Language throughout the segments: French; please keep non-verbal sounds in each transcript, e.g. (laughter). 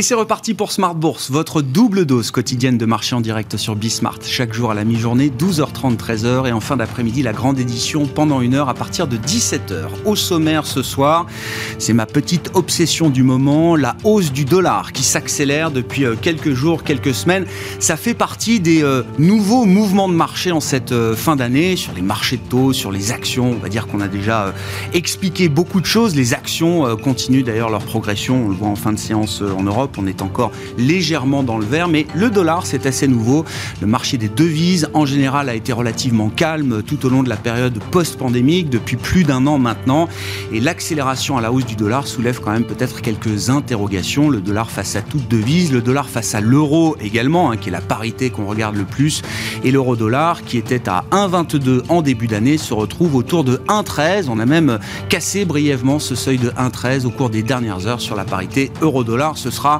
Et c'est reparti pour Smart Bourse, votre double dose quotidienne de marché en direct sur Bismart. Chaque jour à la mi-journée, 12h30, 13h et en fin d'après-midi, la grande édition pendant une heure à partir de 17h. Au sommaire ce soir, c'est ma petite obsession du moment, la hausse du dollar qui s'accélère depuis euh, quelques jours, quelques semaines. Ça fait partie des euh, nouveaux mouvements de marché en cette euh, fin d'année, sur les marchés de taux, sur les actions. On va dire qu'on a déjà expliqué beaucoup de choses. Les actions continuent d'ailleurs leur progression. On le voit en fin de séance en Europe on est encore légèrement dans le vert, mais le dollar, c'est assez nouveau. Le marché des devises, en général, a été relativement calme tout au long de la période post-pandémique, depuis plus d'un an maintenant. Et l'accélération à la hausse du dollar soulève quand même peut-être quelques interrogations. Le dollar face à toute devise, le dollar face à l'euro également, hein, qui est la parité qu'on regarde le plus, et l'euro-dollar, qui était à 1,22 en début d'année, se retrouve autour de 1,13. On a même cassé brièvement ce seuil de 1,13 au cours des dernières heures sur la parité euro-dollar. Ce sera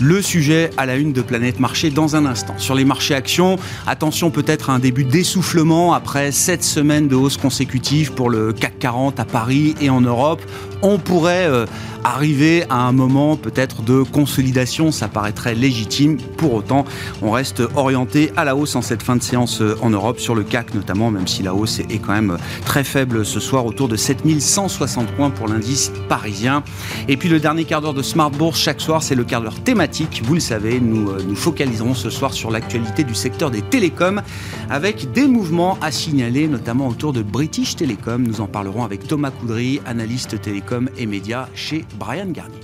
le sujet à la une de Planète Marché dans un instant. Sur les marchés actions, attention peut-être à un début d'essoufflement après sept semaines de hausse consécutive pour le CAC 40 à Paris et en Europe. On pourrait euh, arriver à un moment peut-être de consolidation, ça paraîtrait légitime. Pour autant, on reste orienté à la hausse en cette fin de séance euh, en Europe, sur le CAC notamment, même si la hausse est quand même très faible ce soir, autour de 7160 points pour l'indice parisien. Et puis le dernier quart d'heure de Smart Bourse, chaque soir, c'est le quart d'heure thématique. Vous le savez, nous euh, nous focaliserons ce soir sur l'actualité du secteur des télécoms, avec des mouvements à signaler, notamment autour de British Telecom. Nous en parlerons avec Thomas Coudry, analyste télécom et médias chez Brian Garnier.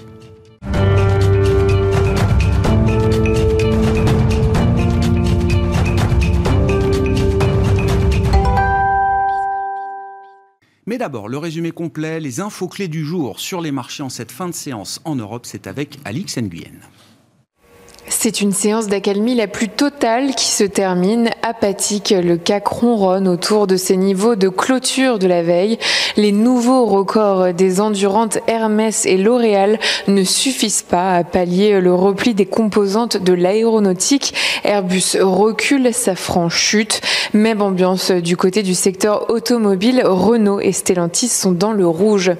Mais d'abord, le résumé complet, les infos clés du jour sur les marchés en cette fin de séance en Europe, c'est avec Alix Nguyen. C'est une séance d'accalmie la plus totale qui se termine. Apathique, le CAC ronronne autour de ces niveaux de clôture de la veille. Les nouveaux records des endurantes Hermès et L'Oréal ne suffisent pas à pallier le repli des composantes de l'aéronautique. Airbus recule, sa franche chute. Même ambiance du côté du secteur automobile. Renault et Stellantis sont dans le rouge.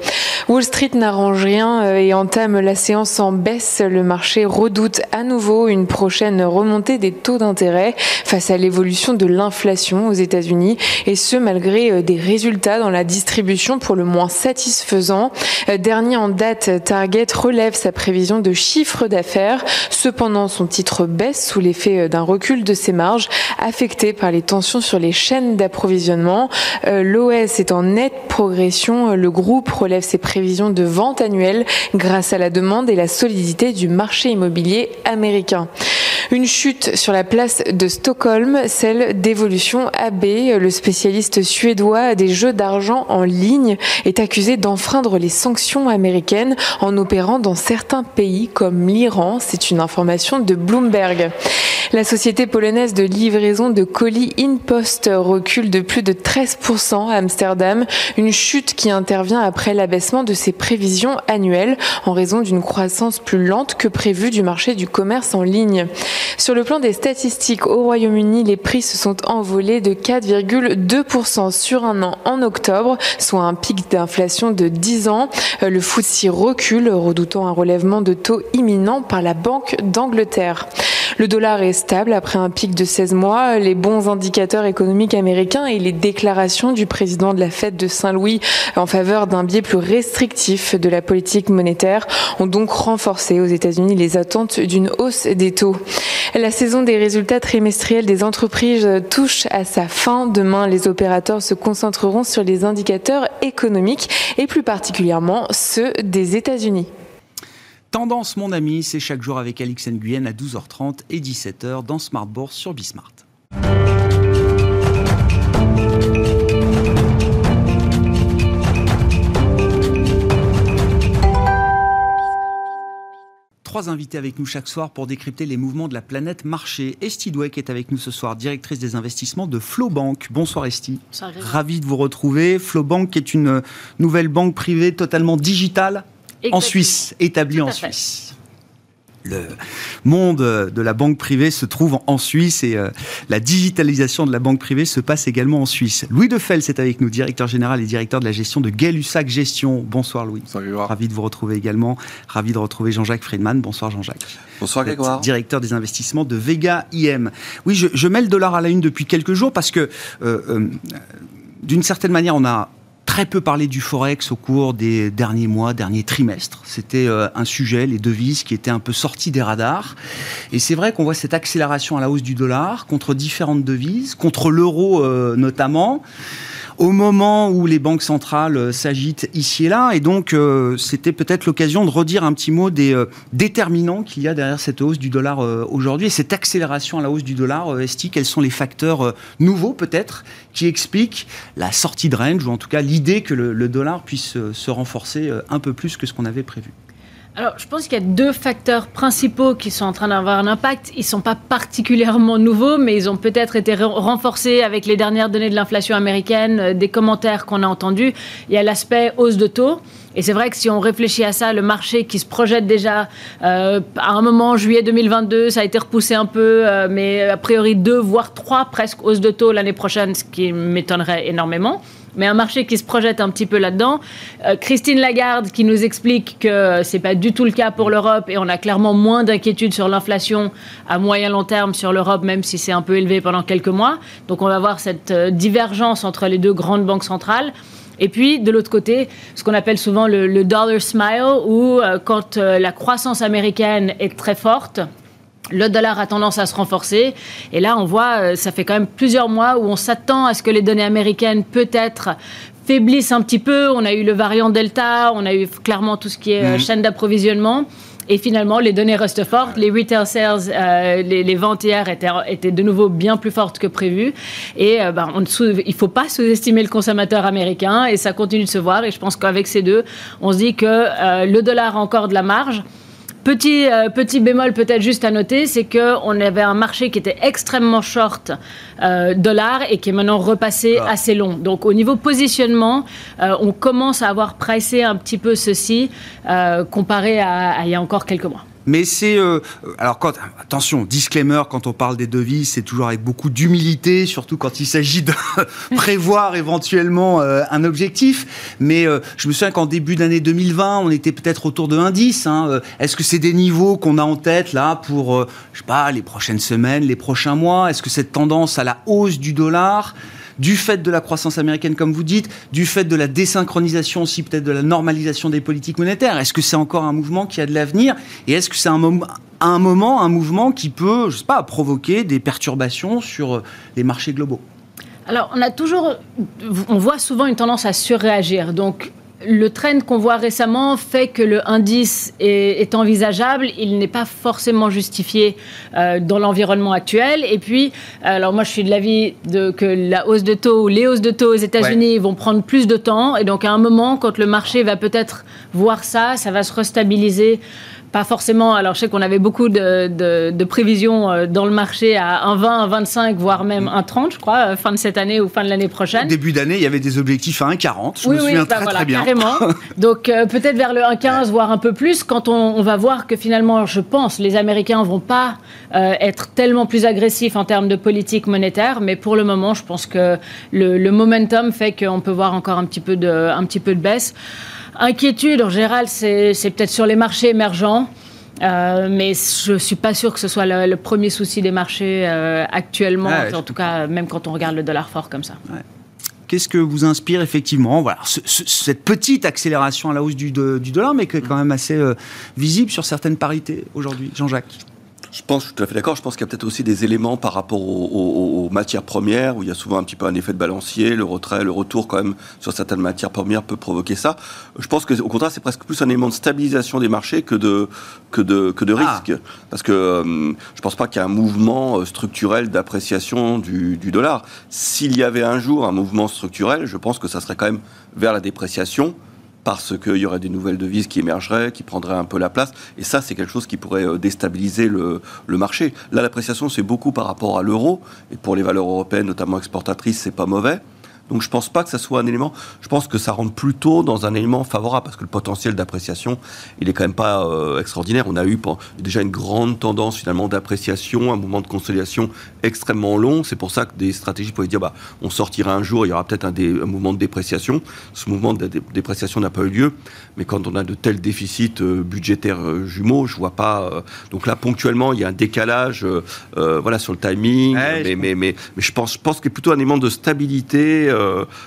Wall Street n'arrange rien et entame la séance en baisse. Le marché redoute à nouveau une prochaine remontée des taux d'intérêt face à l'évolution de l'inflation aux États-Unis et ce malgré euh, des résultats dans la distribution pour le moins satisfaisants. Euh, dernier en date, Target relève sa prévision de chiffre d'affaires. Cependant, son titre baisse sous l'effet euh, d'un recul de ses marges affecté par les tensions sur les chaînes d'approvisionnement. L'OS est en nette progression. Le groupe relève ses prévisions de vente annuelle grâce à la demande et la solidité du marché immobilier américain. Une chute sur la place de Stockholm, celle d'Evolution AB, le spécialiste suédois des jeux d'argent en ligne, est accusé d'enfreindre les sanctions américaines en opérant dans certains pays comme l'Iran. C'est une information de Bloomberg. La société polonaise de livraison de colis InPost recule de plus de 13% à Amsterdam, une chute qui intervient après l'abaissement de ses prévisions annuelles en raison d'une croissance plus lente que prévue du marché du commerce en ligne. Sur le plan des statistiques, au Royaume-Uni, les prix se sont envolés de 4,2% sur un an en octobre, soit un pic d'inflation de 10 ans. Le FTSE recule, redoutant un relèvement de taux imminent par la Banque d'Angleterre. Le dollar est stable après un pic de 16 mois. Les bons indicateurs économiques américains et les déclarations du président de la Fed de Saint-Louis en faveur d'un biais plus restrictif de la politique monétaire ont donc renforcé aux États-Unis les attentes d'une hausse des taux. La saison des résultats trimestriels des entreprises touche à sa fin. Demain, les opérateurs se concentreront sur les indicateurs économiques et plus particulièrement ceux des États-Unis. Tendance, mon ami, c'est chaque jour avec Alix Nguyen à 12h30 et 17h dans Smart Bourse sur Bismart. trois invités avec nous chaque soir pour décrypter les mouvements de la planète marché. Esti Dweck est avec nous ce soir, directrice des investissements de Flowbank. Bonsoir Esti. Bonsoir Ravi de vous retrouver. Flowbank est une nouvelle banque privée totalement digitale en Suisse, établie en Suisse. le monde de la banque privée se trouve en Suisse et euh, la digitalisation de la banque privée se passe également en Suisse. Louis Defel est avec nous, directeur général et directeur de la gestion de Gay-Lussac Gestion. Bonsoir Louis. Bonsoir Ravi de vous retrouver également. Ravi de retrouver Jean-Jacques Friedman. Bonsoir Jean-Jacques. Bonsoir Grégoire. Directeur des investissements de Vega IM. Oui, je, mets le dollar à la une depuis quelques jours parce que euh, euh, d'une certaine manière, on a très peu parlé du forex au cours des derniers mois, derniers trimestres. C'était euh, un sujet, les devises, qui étaient un peu sortis des radars. Et c'est vrai qu'on voit cette accélération à la hausse du dollar contre différentes devises, contre l'euro euh, notamment au moment où les banques centrales euh, s'agitent ici et là. Et donc, euh, c'était peut-être l'occasion de redire un petit mot des euh, déterminants qu'il y a derrière cette hausse du dollar aujourd'hui et cette accélération à la hausse du dollar. Esti, quels sont les facteurs nouveaux peut-être qui expliquent la sortie de range ou en tout cas l'idée que le dollar puisse se renforcer un peu plus que ce qu'on avait prévu? Alors, je pense qu'il y a deux facteurs principaux qui sont en train d'avoir un impact. Ils ne sont pas particulièrement nouveaux, mais ils ont peut-être été renforcés avec les dernières données de l'inflation américaine, euh, des commentaires qu'on a entendus. Il y a l'aspect hausse de taux. Et c'est vrai que si on réfléchit à ça, le marché qui se projette déjà euh, à un moment, juillet 2022, ça a été repoussé un peu, euh, mais a priori deux, voire trois presque hausses de taux l'année prochaine, ce qui m'étonnerait énormément mais un marché qui se projette un petit peu là-dedans. Euh, Christine Lagarde qui nous explique que c'est pas du tout le cas pour l'Europe et on a clairement moins d'inquiétude sur l'inflation à moyen long terme sur l'Europe, même si c'est un peu élevé pendant quelques mois. Donc on va voir cette euh, divergence entre les deux grandes banques centrales. Et puis, de l'autre côté, ce qu'on appelle souvent le, dollar smile, où euh, quand la croissance américaine est très forte, le dollar a tendance à se renforcer. Et là, on voit, euh, ça fait quand même plusieurs mois où on s'attend à ce que les données américaines peut-être faiblissent un petit peu. On a eu le variant Delta, on a eu clairement tout ce qui est euh, mhm. chaîne d'approvisionnement. Et finalement, les données restent fortes. Les retail sales, euh, les, ventes hier étaient, de nouveau bien plus fortes que prévu. Et ben, il ne faut pas sous-estimer le consommateur américain. Et ça continue de se voir. Et je pense qu'avec ces deux, on se dit que le dollar a encore de la marge. Petit, euh, petit bémol peut-être juste à noter, c'est qu'on avait un marché qui était extrêmement short euh, dollar et qui est maintenant repassé ah. assez long. Donc au niveau positionnement, euh, on commence à avoir pricé un petit peu ceci comparé à il y a encore quelques mois. Mais c'est euh, alors quand attention disclaimer quand on parle des devises c'est toujours avec beaucoup d'humilité surtout quand il s'agit de (laughs) prévoir éventuellement euh, un objectif. Mais euh, je me souviens qu'en début d'année 2020 on était peut-être autour de 1,10. Hein. Est-ce que c'est des niveaux qu'on a en tête là pour je sais pas les prochaines semaines, les prochains mois? Est-ce que cette tendance à la hausse du dollar du fait de la croissance américaine, comme vous dites, du fait de la désynchronisation aussi, peut-être de la normalisation des politiques monétaires. Est-ce que c'est encore un mouvement qui a de l'avenir? Et est-ce que c'est un, un moment, un mouvement qui peut, je sais pas, provoquer des perturbations sur les marchés globaux? Alors, on a toujours, on voit souvent une tendance à surréagir. Donc, le trend qu'on voit récemment fait que le indice est, envisageable. Il n'est pas forcément justifié euh, dans l'environnement actuel. Et puis, alors moi, je suis de l'avis de, que la hausse de taux ou les hausses de taux aux États-Unis vont prendre plus de temps. Et donc, à un moment, quand le marché va peut-être voir ça, ça va se restabiliser pas forcément. Alors, je sais qu'on avait beaucoup de, prévisions euh, dans le marché à 1,20, 1,25, voire même 1,30, je crois, euh, fin de cette année ou fin de l'année prochaine. Au début d'année, il y avait des objectifs à 1,40. Je me souviens bah très, très bien. Carrément. (laughs) Donc, euh, peut-être vers le 1,15, voire un peu plus, quand on, va voir que finalement, je pense, les Américains vont pas être tellement plus agressifs en termes de politique monétaire. Mais pour le moment, je pense que le, momentum fait qu'on peut voir encore un petit peu de, un petit peu de baisse. Inquiétude, en général, c'est peut-être sur les marchés émergents. Euh, mais je ne suis pas sûr que ce soit le, premier souci des marchés euh, actuellement, en tout cas, même quand on regarde le dollar fort comme ça. Qu'est-ce que vous inspire effectivement voilà, cette petite accélération à la hausse du, dollar, mais qui est quand même assez euh, visible sur certaines parités aujourd'hui, Jean-Jacques? Je pense, je suis tout à fait d'accord. Je pense qu'il y a peut-être aussi des éléments par rapport aux, matières premières, où il y a souvent un petit peu un effet de balancier. Le retrait, le retour quand même sur certaines matières premières peut provoquer ça. Je pense que, au contraire, c'est presque plus un élément de stabilisation des marchés que de, que de, que de ah. risque. Parce que euh, je ne pense pas qu'il y ait un mouvement euh, structurel d'appréciation du, du dollar. S'il y avait un jour un mouvement structurel, je pense que ça serait quand même vers la dépréciation parce qu'il y aurait des nouvelles devises qui émergeraient, qui prendraient un peu la place. Et ça, c'est quelque chose qui pourrait euh, déstabiliser le, marché. Là, l'appréciation, c'est beaucoup par rapport à l'euro. Et pour les valeurs européennes, notamment exportatrices, c'est pas mauvais. Donc je pense pas que ça soit un élément. Je pense que ça rentre plutôt dans un élément favorable parce que le potentiel d'appréciation, il est quand même pas euh, extraordinaire. On a eu déjà une grande tendance finalement d'appréciation, un mouvement de consolidation extrêmement long. C'est pour ça que des stratégies pouvaient dire bah on sortira un jour, il y aura peut-être un, un, mouvement de dépréciation. Ce mouvement de dépréciation n'a pas eu lieu, mais quand on a de tels déficits euh, budgétaires euh, jumeaux, je vois pas. donc là ponctuellement, il y a un décalage, voilà sur le timing. mais, mais, mais, mais, je pense, je pense qu'il y a plutôt un élément de stabilité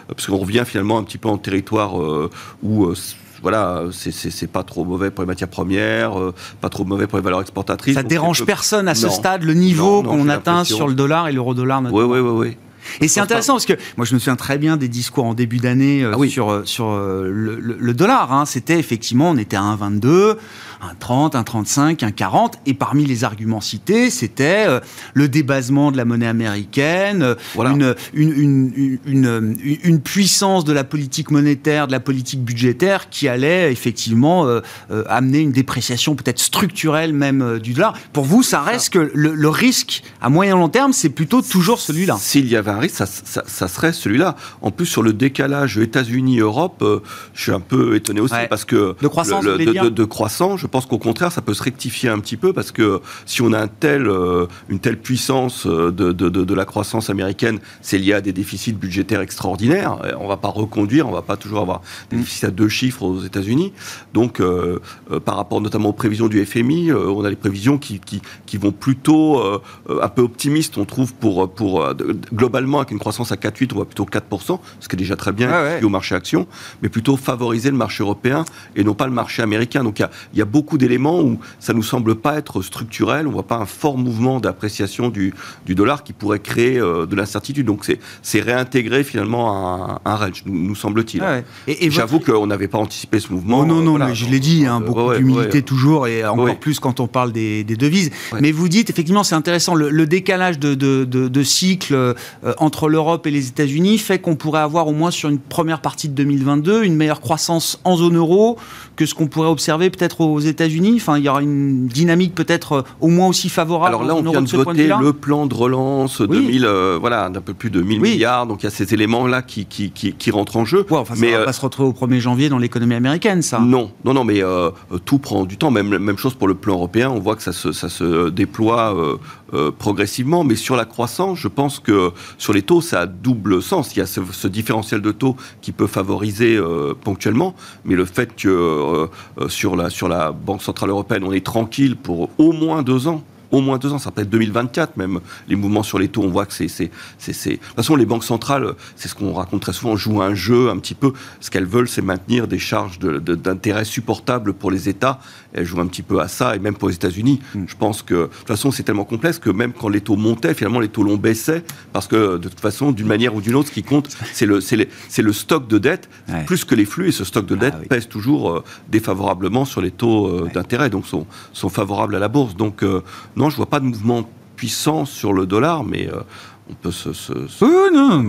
parce qu'on revient finalement un petit peu en territoire euh, où euh, voilà, c'est pas trop mauvais pour les matières premières, pas trop mauvais pour les valeurs exportatrices. Ça dérange personne à ce stade, le niveau qu'on atteint sur le dollar et l'euro-dollar Oui, oui, oui, oui. Et c'est intéressant parce que moi je me souviens très bien des discours en début d'année ah sur, sur le, dollar. Hein. C'était effectivement, on était à 1,22 un 30, un 35, un 40. Et parmi les arguments cités, c'était euh, le débasement de la monnaie américaine, euh, une, une, une, une, puissance de la politique monétaire, de la politique budgétaire qui allait effectivement euh, amener une dépréciation peut-être structurelle même du dollar. Pour vous, ça reste que le, risque à moyen long terme, c'est plutôt toujours celui-là. S'il y avait un risque, ça, ça, serait celui-là. En plus, sur le décalage États-Unis-Europe, je suis un peu étonné aussi parce que de croissance, de, de, croissance, je pense qu'au contraire, ça peut se rectifier un petit peu parce que si on a un tel, euh, une telle puissance euh, de, la croissance américaine, c'est lié à des déficits budgétaires extraordinaires. On ne va pas reconduire, on ne va pas toujours avoir des mm. déficits à deux chiffres aux États-Unis. Donc, euh, par rapport notamment aux prévisions du FMI, on a des prévisions qui, qui, qui vont plutôt un peu optimistes, on trouve, pour, pour globalement avec une croissance à 4,8, on voit plutôt 4%, ce qui est déjà très bien ah au marché action, mais plutôt favoriser le marché européen et non pas le marché américain. Donc, il y a, y a beaucoup d'éléments où ça nous semble pas être structurel. On voit pas un fort mouvement d'appréciation du, du, dollar qui pourrait créer euh, de l'incertitude. Donc c'est réintégrer finalement un, un range, nous, semble-t-il. Ah et, J'avoue qu'on n'avait pas anticipé ce mouvement. Oh non, non, mais je l'ai dit, hein, beaucoup d'humilité toujours, et encore plus quand on parle des, des devises. Mais vous dites, effectivement, c'est intéressant, le, décalage de, de, de, cycle euh, entre l'Europe et les États-Unis fait qu'on pourrait avoir au moins sur une première partie de 2022 une meilleure croissance en zone euro que ce qu'on pourrait observer peut-être aux États-Unis Enfin, il y aura une dynamique peut-être euh, au moins aussi favorable. Alors là, on vient de, voter le plan de relance de euh, voilà, d'un peu plus de 1000 milliards. Donc il y a ces éléments-là qui, qui, qui, rentrent en jeu. enfin, mais ça va pas se retrouver au 1er janvier dans l'économie américaine, ça. Non, non, non, mais euh, tout prend du temps. Même, même chose pour le plan européen. On voit que ça se, ça se déploie progressivement. Mais sur la croissance, je pense que sur les taux, ça a double sens. Il y a ce, différentiel de taux qui peut favoriser ponctuellement, mais le fait que sur la sur la banque centrale européenne, on est tranquille pour au moins deux ans au moins deux ans, ça peut être 2024 même. Les mouvements sur les taux, on voit que c'est... De toute façon, les banques centrales, c'est ce qu'on raconte très souvent, jouent un jeu un petit peu. Ce qu'elles veulent, c'est maintenir des charges d'intérêt supportables pour les États. Elles jouent un petit peu à ça, et même pour les États-Unis. Mm. Je pense que, de toute façon, c'est tellement complexe que même quand les taux montaient, finalement, les taux longs baissaient, parce que, de toute façon, d'une manière ou d'une autre, ce qui compte, c'est le, le stock de dette, plus que les flux, et ce stock de dette ah pèse toujours euh, défavorablement sur les taux euh, d'intérêt, donc sont, sont favorables à la bourse. Donc, euh, non, je vois pas de mouvement puissant sur le dollar, mais euh, on peut se. se, non,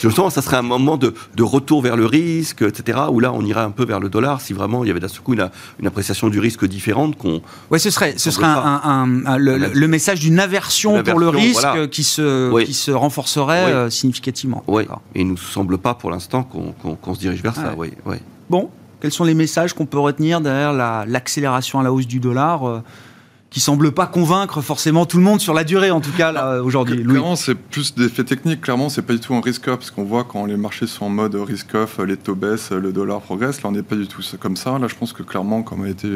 Justement, ça serait un moment de, de, retour vers le risque, etc. Où là, on irait un peu vers le dollar si vraiment il y avait d'un seul coup une, une, appréciation du risque différente. qu'on. Ouais, ce serait, ce serait un, le, message d'une aversion, pour le risque qui, se, qui se renforcerait euh, significativement. Oui, et il ne nous semble pas pour l'instant qu'on se dirige vers ça. Oui, oui. Bon, quels sont les messages qu'on peut retenir derrière l'accélération à la hausse du dollar euh, qui semble pas convaincre forcément tout le monde sur la durée, en tout cas, là, aujourd'hui. Clairement, c'est plus des faits techniques. Clairement, c'est pas du tout un risk-off, parce qu'on voit quand les marchés sont en mode risk-off, les taux baissent, le dollar progresse. Là, on n'est pas du tout comme ça. Là, je pense que clairement, comme a été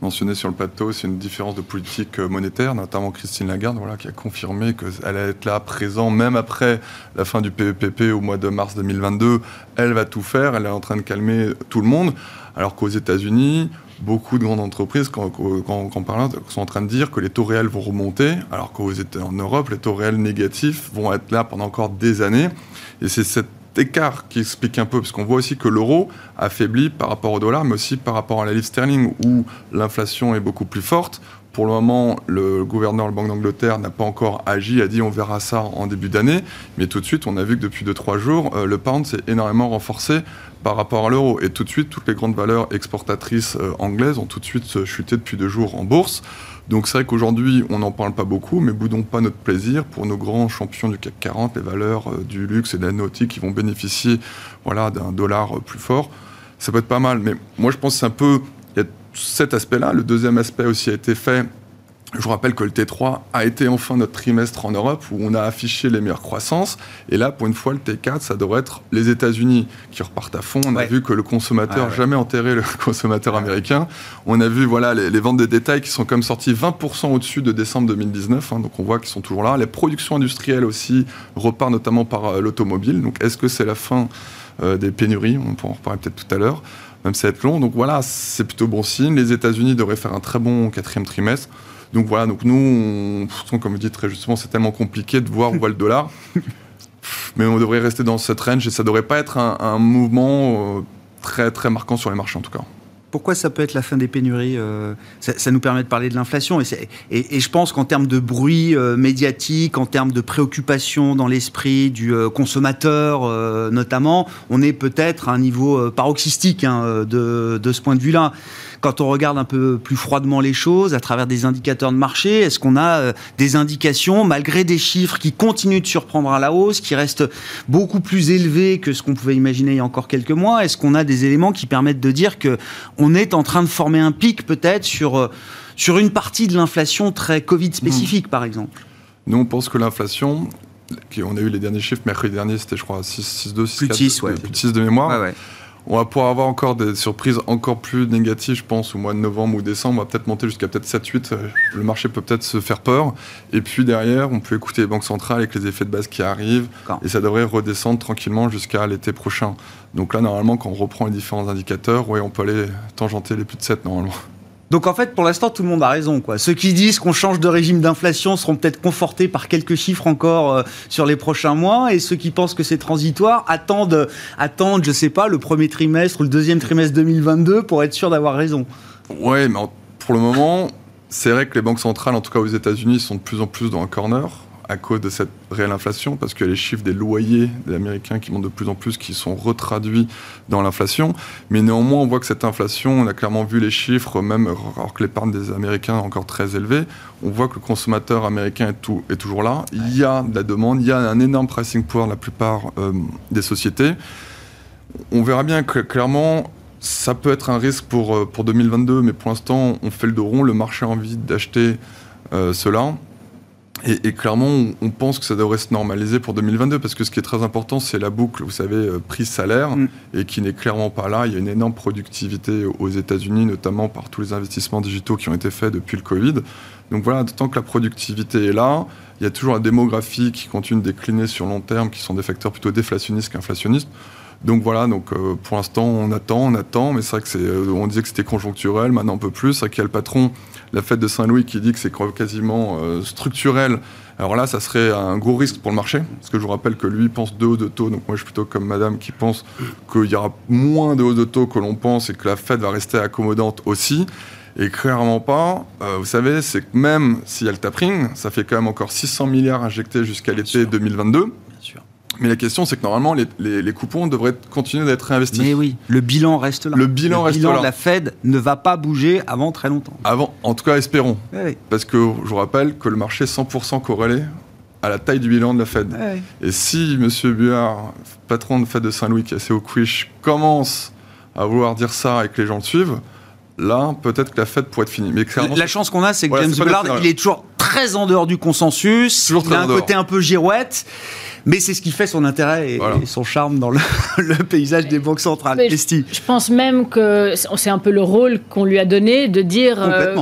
mentionné sur le plateau, c'est une différence de politique monétaire, notamment Christine Lagarde, voilà, qui a confirmé qu'elle allait être là, présent, même après la fin du PEPP e au mois de mars 2022. Elle va tout faire, elle est en train de calmer tout le monde. Alors qu'aux États-Unis, beaucoup de grandes entreprises, quand, quand parle, sont en train de dire que les taux réels vont remonter, alors qu'en Europe, les taux réels négatifs vont être là pendant encore des années. Et c'est cet écart qui explique un peu, parce qu'on voit aussi que l'euro affaiblit par rapport au dollar, mais aussi par rapport à la livre sterling, où l'inflation est beaucoup plus forte Pour le moment, le gouverneur de la Banque d'Angleterre n'a pas encore agi, a dit on verra ça en début d'année. Mais tout de suite, on a vu que depuis 2-3 jours, euh, le pound s'est énormément renforcé par rapport à l'euro. Et tout de suite, toutes les grandes valeurs exportatrices euh, anglaises ont tout de suite chuté depuis deux jours en bourse. Donc c'est vrai qu'aujourd'hui, on n'en parle pas beaucoup, mais boudons pas notre plaisir pour nos grands champions du CAC 40, les valeurs euh, du luxe et de la nautique qui vont bénéficier voilà, d'un dollar plus fort. Ça peut être pas mal, mais moi je pense que c'est un peu cet aspect-là. Le deuxième aspect aussi a été fait. Je vous rappelle que le T3 a été enfin notre trimestre en Europe où on a affiché les meilleures croissances. Et là, pour une fois, le T4, ça devrait être les États-Unis qui repartent à fond. On a vu que le consommateur, jamais enterré le (laughs) consommateur américain. On a vu voilà, les, ventes de détails qui sont comme sorties 20% au-dessus de décembre 2019. Hein. donc on voit qu'ils sont toujours là. Les productions industrielles aussi repartent notamment par euh, l'automobile. Donc est-ce que c'est la fin euh, des pénuries? On pourra en reparler peut-être tout à l'heure même si ça va être long. Donc voilà, c'est plutôt bon signe. Les États-Unis devraient faire un très bon quatrième trimestre. Donc voilà, donc nous, on, comme vous dites très justement, c'est tellement compliqué de voir où va le dollar. (laughs) Mais on devrait rester dans cette range et ça devrait pas être un, mouvement euh, très très marquant sur les marchés en tout cas. Pourquoi ça peut être la fin des pénuries euh, ça, nous permet de parler de l'inflation. Et, je pense qu'en termes de bruit euh, médiatique, en termes de préoccupation dans l'esprit du euh, consommateur notamment, on est peut-être à un niveau paroxystique hein, de, de, ce point de vue-là quand on regarde un peu plus froidement les choses à travers des indicateurs de marché, est-ce qu'on a euh, des indications, malgré des chiffres qui continuent de surprendre à la hausse, qui restent beaucoup plus élevés que ce qu'on pouvait imaginer il y a encore quelques mois? Est-ce qu'on a des éléments qui permettent de dire que on est en train de former un pic peut-être sur, euh, sur une partie de l'inflation très Covid spécifique, par exemple? Nous, on pense que l'inflation, on a eu les derniers chiffres mercredi dernier, c'était je crois 6,2, 6,4, plus 6, ouais. plus de 6 de mémoire. Ouais. On va pouvoir avoir encore des surprises encore plus négatives, je pense, au mois de novembre ou décembre. On va peut-être monter jusqu'à peut-être 7-8. Euh, le marché peut peut-être se faire peur. Et puis derrière, on peut écouter les banques centrales avec les effets de base qui arrivent. Et ça devrait redescendre tranquillement jusqu'à l'été prochain. Donc là, normalement, quand on reprend les différents indicateurs, ouais, on peut aller tangenter les plus de 7 normalement. Donc en fait, pour l'instant, tout le monde a raison. Quoi. Ceux qui disent qu'on change de régime d'inflation seront peut-être confortés par quelques chiffres encore euh, sur les prochains mois, et ceux qui pensent que c'est transitoire attendent, attendent, je sais pas, le premier trimestre ou le deuxième trimestre 2022 pour être sûr d'avoir raison. Ouais, mais pour le moment, c'est vrai que les banques centrales, en tout cas aux États-Unis, sont de plus en plus dans un corner à cause de cette réelle inflation, parce que les chiffres des loyers des Américains qui montent de plus en plus, qui sont retraduits dans l'inflation. Mais néanmoins, on voit que cette inflation, on a clairement vu les chiffres, même alors que l'épargne des Américains est encore très élevée, on voit que le consommateur américain est, toujours là. Il y a de la demande, il y a un énorme pricing power la plupart euh, des sociétés. On verra bien que clairement, ça peut être un risque pour, euh, pour 2022, mais pour l'instant, on fait le dos rond, le marché a envie d'acheter euh, cela. Et, clairement, on, pense que ça devrait se normaliser pour 2022 parce que ce qui est très important, c'est la boucle, vous savez, euh, prix-salaire, mm. et qui n'est clairement pas là. Il y a une énorme productivité aux États-Unis, notamment par tous les investissements digitaux qui ont été faits depuis le Covid. Donc voilà, tant que la productivité est là, il y a toujours la démographie qui continue de décliner sur long terme, qui sont des facteurs plutôt déflationnistes qu'inflationnistes. Donc voilà, donc euh, pour l'instant on attend, on attend, mais c'est vrai que c'est, euh, on disait que c'était conjoncturel, maintenant un peu plus. C'est vrai qu'il y a le patron, la fête de Saint-Louis, qui dit que c'est quasiment euh, structurel. Alors là, ça serait un gros risque pour le marché, parce que je vous rappelle que lui pense de hausses de taux, donc moi je suis plutôt comme Madame qui pense qu'il y aura moins de hausses de taux que l'on pense et que la Fed va rester accommodante aussi. Et clairement pas. vous savez, c'est que même s'il y a le tapering, ça fait quand même encore 600 milliards injectés jusqu'à l'été 2022. Mais la question, c'est que normalement, les, coupons devraient continuer d'être réinvestis. Mais oui, le bilan reste là. Le bilan reste là. La Fed ne va pas bouger avant très longtemps. Avant, en tout cas, espérons. Parce que je vous rappelle que le marché est 100% corrélé à la taille du bilan de la Fed. Et si M. Buard, patron de Fed de Saint-Louis, qui est assez au quiche, commence à vouloir dire ça et que les gens le suivent, là, peut-être que la Fed pourrait être finie. Mais la chance qu'on a, c'est que James Bullard, il est toujours très en dehors du consensus. Toujours il a un côté un peu girouette. Mais c'est ce qui fait son intérêt et, son charme dans le, (laughs) paysage des banques centrales. Je, pense même que c'est un peu le rôle qu'on lui a donné de dire euh,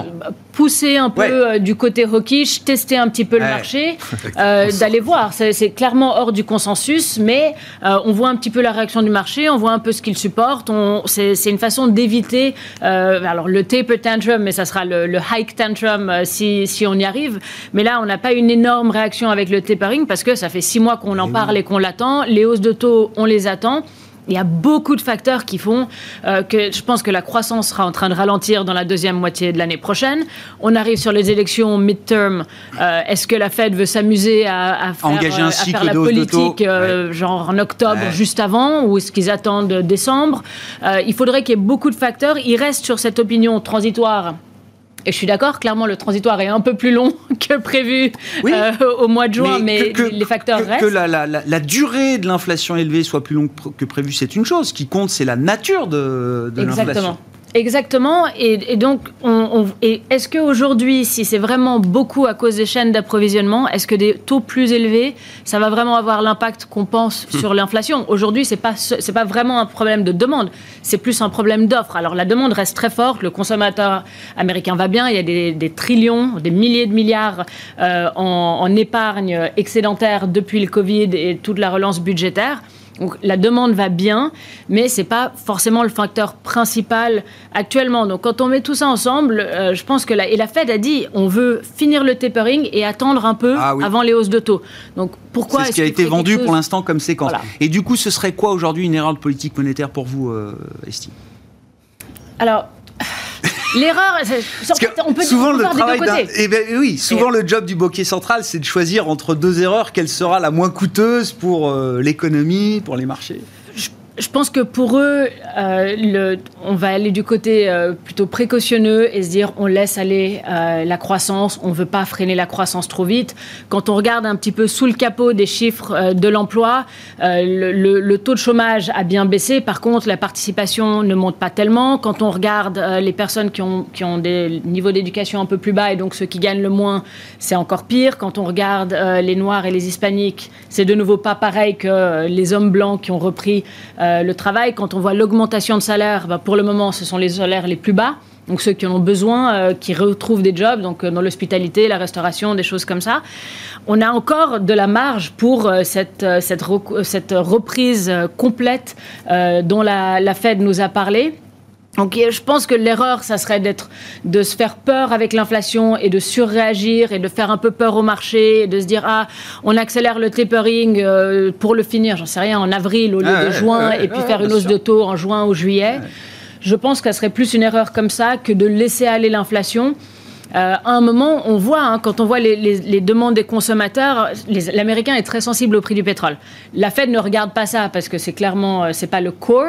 pousser un peu euh, du côté hawkish, tester un petit peu le marché, (laughs) euh, d'aller voir. C'est clairement hors du consensus, mais on voit un petit peu la réaction du marché, on voit un peu ce qu'il supporte. C'est une façon d'éviter alors le taper tantrum, mais ça sera le, hike tantrum si, si on y arrive. Mais là, on n'a pas une énorme réaction avec le tapering parce que ça fait six mois qu'on on en parle et qu'on l'attend. Les hausses de taux, on les attend. Il y a beaucoup de facteurs qui font euh, que je pense que la croissance sera en train de ralentir dans la deuxième moitié de l'année prochaine. On arrive sur les élections midterm. Euh, Est-ce que la Fed veut s'amuser à, à, faire, Engager un euh, à faire la politique euh, genre en octobre Ouais. juste avant ou est-ce qu'ils attendent décembre? Il faudrait qu'il y ait beaucoup de facteurs. Il reste sur cette opinion transitoire. Et je suis d'accord, clairement, le transitoire est un peu plus long (laughs) que prévu Oui. euh, au mois de juin, mais, que- que- les facteurs que, restent. que la, la- durée de l'inflation élevée soit plus longue que prévu, c'est une chose. Ce qui compte, c'est la nature de, de l'inflation. Exactement. Exactement. Et, et donc, on, on- est-ce qu'aujourd'hui, si c'est vraiment beaucoup à cause des chaînes d'approvisionnement, est-ce que des taux plus élevés, ça va vraiment avoir l'impact qu'on pense Hmm. sur l'inflation? Aujourd'hui, c'est pas ce- c'est pas vraiment un problème de demande, c'est plus un problème d'offre. Alors la demande reste très forte, le consommateur américain va bien, il y a des, des trillions, des milliers de milliards euh, en, en épargne excédentaire depuis le Covid et toute la relance budgétaire. Donc la demande va bien, mais c'est pas forcément le facteur principal actuellement. Donc quand on met tout ça ensemble, euh, je pense que la, et la Fed a dit on veut finir le tapering et attendre un peu Ah oui. avant les hausses de taux. Donc pourquoi C'est ce qui a été vendu pour l'instant comme séquence. Voilà. Et du coup, ce serait quoi aujourd'hui une erreur de politique monétaire pour vous, euh, Esti? Alors l'erreur, on peut souvent le des travail deux d'un- côtés. eh ben oui, souvent le job du banquier central, c'est de choisir entre deux erreurs, quelle sera la moins coûteuse pour euh, l'économie, pour les marchés. Je pense que pour eux, euh, on va aller du côté euh, plutôt précautionneux et se dire on laisse aller euh, la croissance, on ne veut pas freiner la croissance trop vite. Quand on regarde un petit peu sous le capot des chiffres de l'emploi, le, taux de chômage a bien baissé. Par contre, la participation ne monte pas tellement. Quand on regarde les personnes qui ont, des niveaux d'éducation un peu plus bas et donc ceux qui gagnent le moins, c'est encore pire. Quand on regarde les Noirs et les Hispaniques, c'est de nouveau pas pareil que les hommes blancs qui ont repris le travail. Quand on voit l'augmentation de salaire, bah, pour le moment, ce sont les salaires les plus bas. Donc ceux qui en ont besoin, euh, qui retrouvent des jobs, donc euh, dans l'hospitalité, la restauration, des choses comme ça. On a encore de la marge pour euh, cette, euh, cette, cette reprise euh, complète euh, dont la, la Fed nous a parlé. Donc je pense que l'erreur, ça serait d'être, de se faire peur avec l'inflation et de surréagir et de faire un peu peur au marché et de se dire ah on accélère le tapering euh, pour le finir, j'en sais rien, en avril au lieu Ah de ouais, juin ouais, et puis ouais, faire une hausse sûr. de taux en juin ou juillet. Je pense qu'elle serait plus une erreur comme ça que de laisser aller l'inflation. Euh, à un moment, on voit, hein, quand on voit les, les- les demandes des consommateurs, l'Américain est très sensible au prix du pétrole. La Fed ne regarde pas ça parce que c'est clairement, euh, c'est pas le core.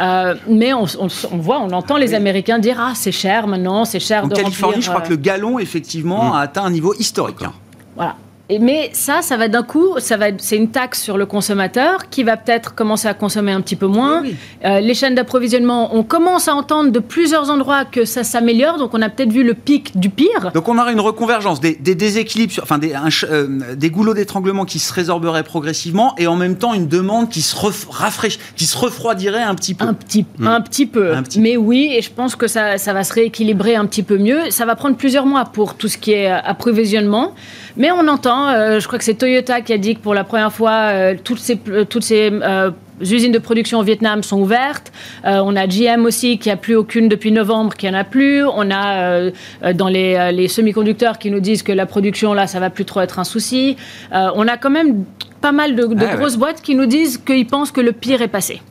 Euh, mais on, on- on voit, on entend les Américains dire ah c'est cher maintenant, c'est cher En de Californie, remplir, je crois euh, que le gallon, effectivement, a atteint un niveau historique. hein. voilà. Et- mais ça, ça va d'un coup, ça va, c'est une taxe sur le consommateur qui va peut-être commencer à consommer un petit peu moins. Oui, oui. Euh, les chaînes d'approvisionnement, on commence à entendre de plusieurs endroits que ça s'améliore, donc on a peut-être vu le pic du pire. Donc on aura une reconvergence, des, des déséquilibres, enfin des, un ch- euh, des goulots d'étranglement qui se résorberaient progressivement et en même temps une demande qui se rafraîchit, qui se refroidirait un petit peu. Un petit, un petit peu. Un petit Mais oui, et je pense que ça, ça va se rééquilibrer un petit peu mieux. Ça va prendre plusieurs mois pour tout ce qui est euh, approvisionnement. Mais on entend, euh, je crois que c'est Toyota qui a dit que pour la première fois, euh, toutes ces, toutes ces euh, usines de production au Vietnam sont ouvertes. On a GM aussi qui a plus aucune depuis novembre, qui en a plus. On a dans les, les semi-conducteurs qui nous disent que la production là, ça va plus trop être un souci. On a quand même pas mal de, de Ah ouais. grosses boîtes qui nous disent qu'ils pensent que le pire est passé.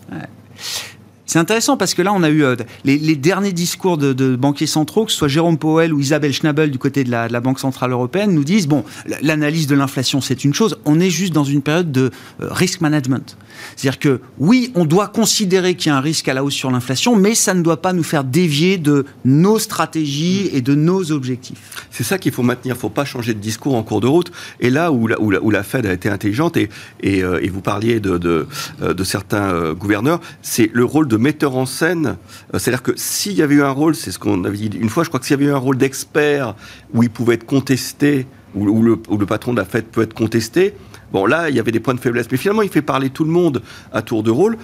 C'est intéressant parce que là, on a eu euh, les, derniers discours de, banquiers centraux, que ce soit Jérôme Powell ou Isabelle Schnabel du côté de la, Banque Centrale Européenne, nous disent, bon, l'analyse de l'inflation, c'est une chose, on est juste dans une période de euh, risk management. C'est-à-dire que oui, on doit considérer qu'il y a un risque à la hausse sur l'inflation, mais ça ne doit pas nous faire dévier de nos stratégies et de nos objectifs. C'est ça qu'il faut maintenir. Il ne faut pas changer de discours en cours de route. Et là où la, Fed a été intelligente, et, euh, vous parliez de, euh, certains gouverneurs, c'est le rôle de metteur en scène. Euh, C'est-à-dire que s'il y avait eu un rôle, c'est ce qu'on avait dit une fois, je crois que s'il y avait eu un rôle d'expert où il pouvait être contesté, où, le, où le patron de la Fed peut être contesté, bon là, il y avait des points de faiblesse. Mais finalement, il fait parler tout le monde à tour de rôle.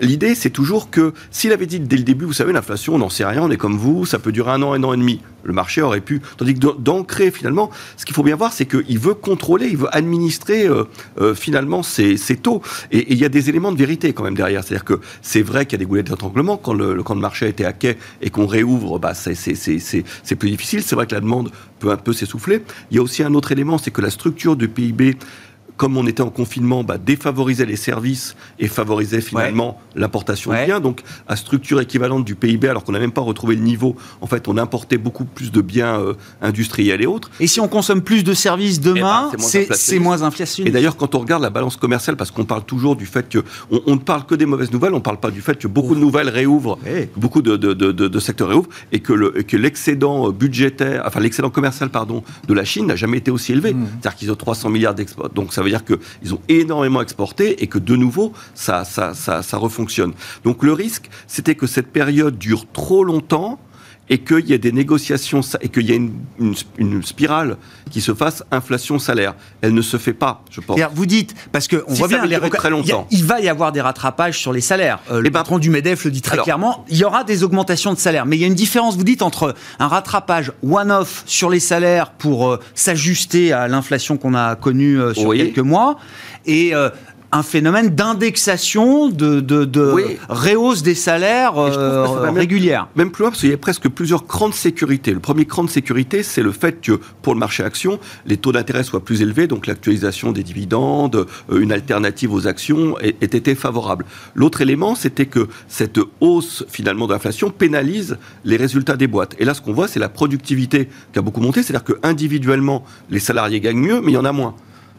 L'idée, c'est toujours que s'il avait dit dès le début, vous savez, l'inflation, on n'en sait rien, on est comme vous, ça peut durer un an, un an et demi. Le marché aurait pu. Tandis que d'an- d'ancrer, finalement, ce qu'il faut bien voir, c'est qu'il veut contrôler, il veut administrer euh, euh, finalement ses, ses taux. Et il y a des éléments de vérité quand même derrière. C'est-à-dire que c'est vrai qu'il y a des goulettes d'étranglement. Quand le, le- quand le marché a été hacké et qu'on réouvre, bah, c'est plus difficile. C'est vrai que la demande peut un peu s'essouffler. Il y a aussi un autre élément, c'est que la structure du PIB comme on était en confinement, bah, défavorisait les services et favorisait finalement l'importation de biens. Donc, à structure équivalente du PIB, alors qu'on n'a même pas retrouvé le niveau, en fait, on importait beaucoup plus de biens euh, industriels et autres. Et si on consomme plus de services demain, eh ben, c'est moins, inflationniste. Et d'ailleurs, quand on regarde la balance commerciale, parce qu'on parle toujours du fait que on, ne parle que des mauvaises nouvelles, on ne parle pas du fait que beaucoup de nouvelles réouvrent, beaucoup de, de, de, secteurs réouvrent, et que l'excédent budgétaire, enfin l'excédent commercial, pardon, de la Chine n'a jamais été aussi élevé. Mmh. C'est-à-dire qu'ils ont 300 milliards d'exports. Donc ça veut dire qu'ils ont énormément exporté et que de nouveau, ça, ça, ça, ça refonctionne. Donc le risque, c'était que cette période dure trop longtemps et qu'il y ait des négociations et qu'il y ait une, spirale qui se fasse inflation-salaire. Elle ne se fait pas, je pense. Vous dites, parce qu'on on voit bien, les très longtemps. Il, va y avoir des rattrapages sur les salaires. Euh, le eh ben, patron du MEDEF le dit très clairement, il y aura des augmentations de salaire. Mais il y a une différence, vous dites, entre un rattrapage one-off sur les salaires pour euh, s'ajuster à l'inflation qu'on a connue euh, sur quelques mois et un phénomène d'indexation, de, de, de réhausse des salaires euh, régulière. Même, plus loin, parce qu'il y a presque plusieurs crans de sécurité. Le premier cran de sécurité, c'est le fait que pour le marché action, les taux d'intérêt soient plus élevés, donc l'actualisation des dividendes, euh, une alternative aux actions ait, été favorable. L'autre élément, c'était que cette hausse finalement d'inflation pénalise les résultats des boîtes. Et là, ce qu'on voit, c'est la productivité qui a beaucoup monté, c'est-à-dire que individuellement, les salariés gagnent mieux, mais il y en a moins.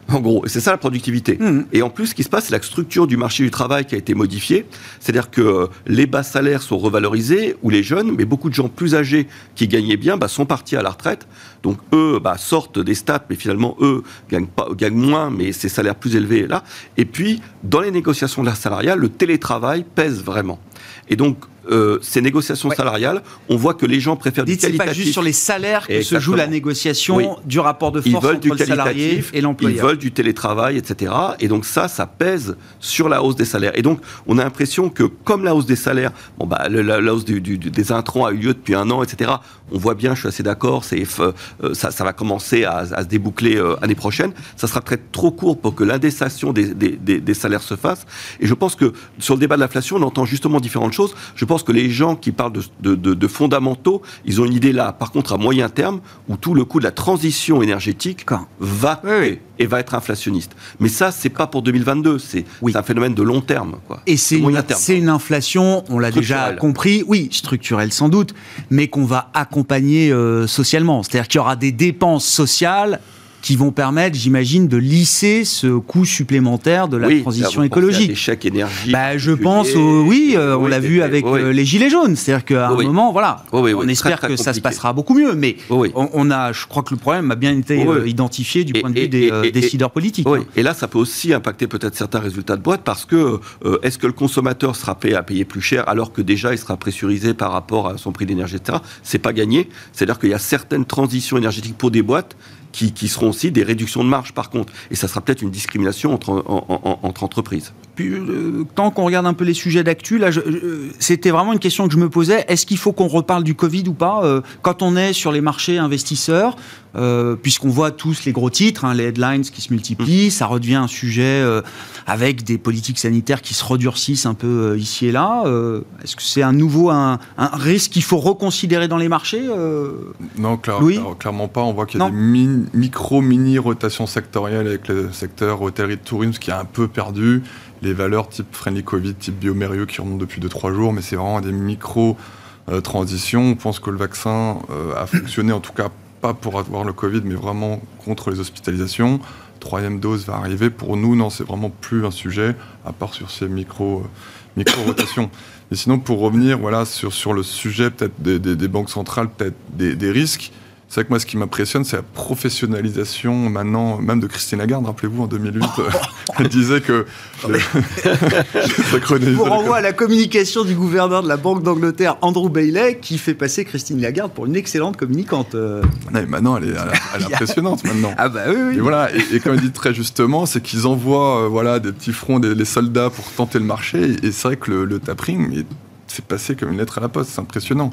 En gros, c'est ça la productivité. Mmh. Et en plus, ce qui se passe, c'est la structure du marché du travail qui a été modifiée. C'est-à-dire que euh, les bas salaires sont revalorisés, ou les jeunes, mais beaucoup de gens plus âgés qui gagnaient bien bah, sont partis à la retraite. Donc eux bah, sortent des stats, mais finalement, eux gagnent, pas, gagnent moins, mais ces salaires plus élevés là. Et puis, dans les négociations salariales, le télétravail pèse vraiment. Et donc, euh, ces négociations salariales, on voit que les gens préfèrent du qualitatif. C'est pas juste sur les salaires que se joue la négociation du rapport de force entre le salarié et l'employeur. Ils veulent du télétravail, etc. Et donc ça, ça pèse sur la hausse des salaires. Et donc, on a l'impression que comme la hausse des salaires, bon bah, la, hausse des intrants a eu lieu depuis un an, etc. On voit bien, je suis assez d'accord, c'est euh, ça, ça, va commencer à, se déboucler euh, l'année prochaine. Ça sera très trop court pour que l'indexation des, des, des, salaires se fasse. Et je pense que sur le débat de l'inflation, on entend justement différentes choses. Je pense pense que les gens qui parlent de, fondamentaux, ils ont une idée là, par contre, à moyen terme, où tout le coût de la transition énergétique va et va être inflationniste. Mais ça, c'est pas pour 2022, c'est un phénomène de long terme. Quoi. Et c'est une, une, inflation, on l'a déjà compris, oui, structurelle sans doute, mais qu'on va accompagner euh, socialement. C'est-à-dire qu'il y aura des dépenses sociales qui vont permettre, j'imagine, de lisser ce coût supplémentaire de la transition écologique. Des chèques énergie. Bah, je pense, oui, euh, on l'a vu avec euh, les gilets jaunes. C'est-à-dire qu'à un moment, voilà, on espère que ça se passera beaucoup mieux. Mais on, a, je crois que le problème a bien été euh, identifié du point de vue des décideurs politiques. Hein. Et là, ça peut aussi impacter peut-être certains résultats de boîte parce que est-ce que le consommateur sera prêt à payer plus cher alors que déjà il sera pressurisé par rapport à son prix d'énergie, etc. C'est pas gagné. C'est-à-dire qu'il y a certaines transitions énergétiques pour des boîtes qui, seront aussi des réductions de marge par contre. Et ça sera peut-être une discrimination entre, entre entreprises. Puis, euh, tant qu'on regarde un peu les sujets d'actu, là, c'était vraiment une question que je me posais. Est-ce qu'il faut qu'on reparle du Covid ou pas euh, Quand on est sur les marchés investisseurs, euh, puisqu'on voit tous les gros titres, hein, les headlines qui se multiplient, ça redevient un sujet avec des politiques sanitaires qui se redurcissent un peu ici et là. Est-ce que c'est un nouveau un, risque qu'il faut reconsidérer dans les marchés Non, clairement pas. On voit qu'il y a des micro-mini rotations sectorielles avec le secteur hôtellerie de tourisme qui a un peu perdu valeurs type Friendly Covid, type Biomério qui remontent depuis 2-3 jours, mais c'est vraiment des micro-transitions. On pense que le vaccin euh, a fonctionné, en tout cas pas pour avoir le Covid, mais vraiment contre les hospitalisations. Troisième dose va arriver. Pour nous, non, c'est vraiment plus un sujet, à part sur ces micro, euh, micro rotations. Mais sinon, pour revenir voilà, sur, sur le sujet peut-être des, banques centrales, peut-être des risques, c'est vrai que moi, ce qui m'impressionne, c'est la professionnalisation maintenant, même de Christine Lagarde. Rappelez-vous, en 2008, elle disait que. (laughs) Je vous renvoie à la communication du gouverneur de la Banque d'Angleterre, Andrew Bailey, qui fait passer Christine Lagarde pour une excellente communicante. Euh. Non, mais maintenant, elle est, (laughs) impressionnante maintenant. Ah bah oui, oui. Et voilà. Et, comme elle dit très justement, c'est qu'ils envoient, euh, voilà, des petits fronts, des, soldats pour tenter le marché. Et, c'est vrai que le, le tapering est c'est passé comme une lettre à la poste, c'est impressionnant.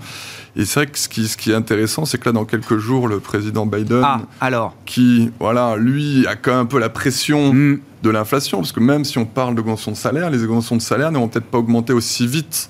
Et c'est vrai que ce qui, ce qui est intéressant, c'est que là, dans quelques jours, le président Biden, ah, alors. qui, voilà, lui, a quand même un peu la pression hmm. de l'inflation, parce que même si on parle d'augmentation de salaire, les augmentations de salaire ne vont peut-être pas augmenter aussi vite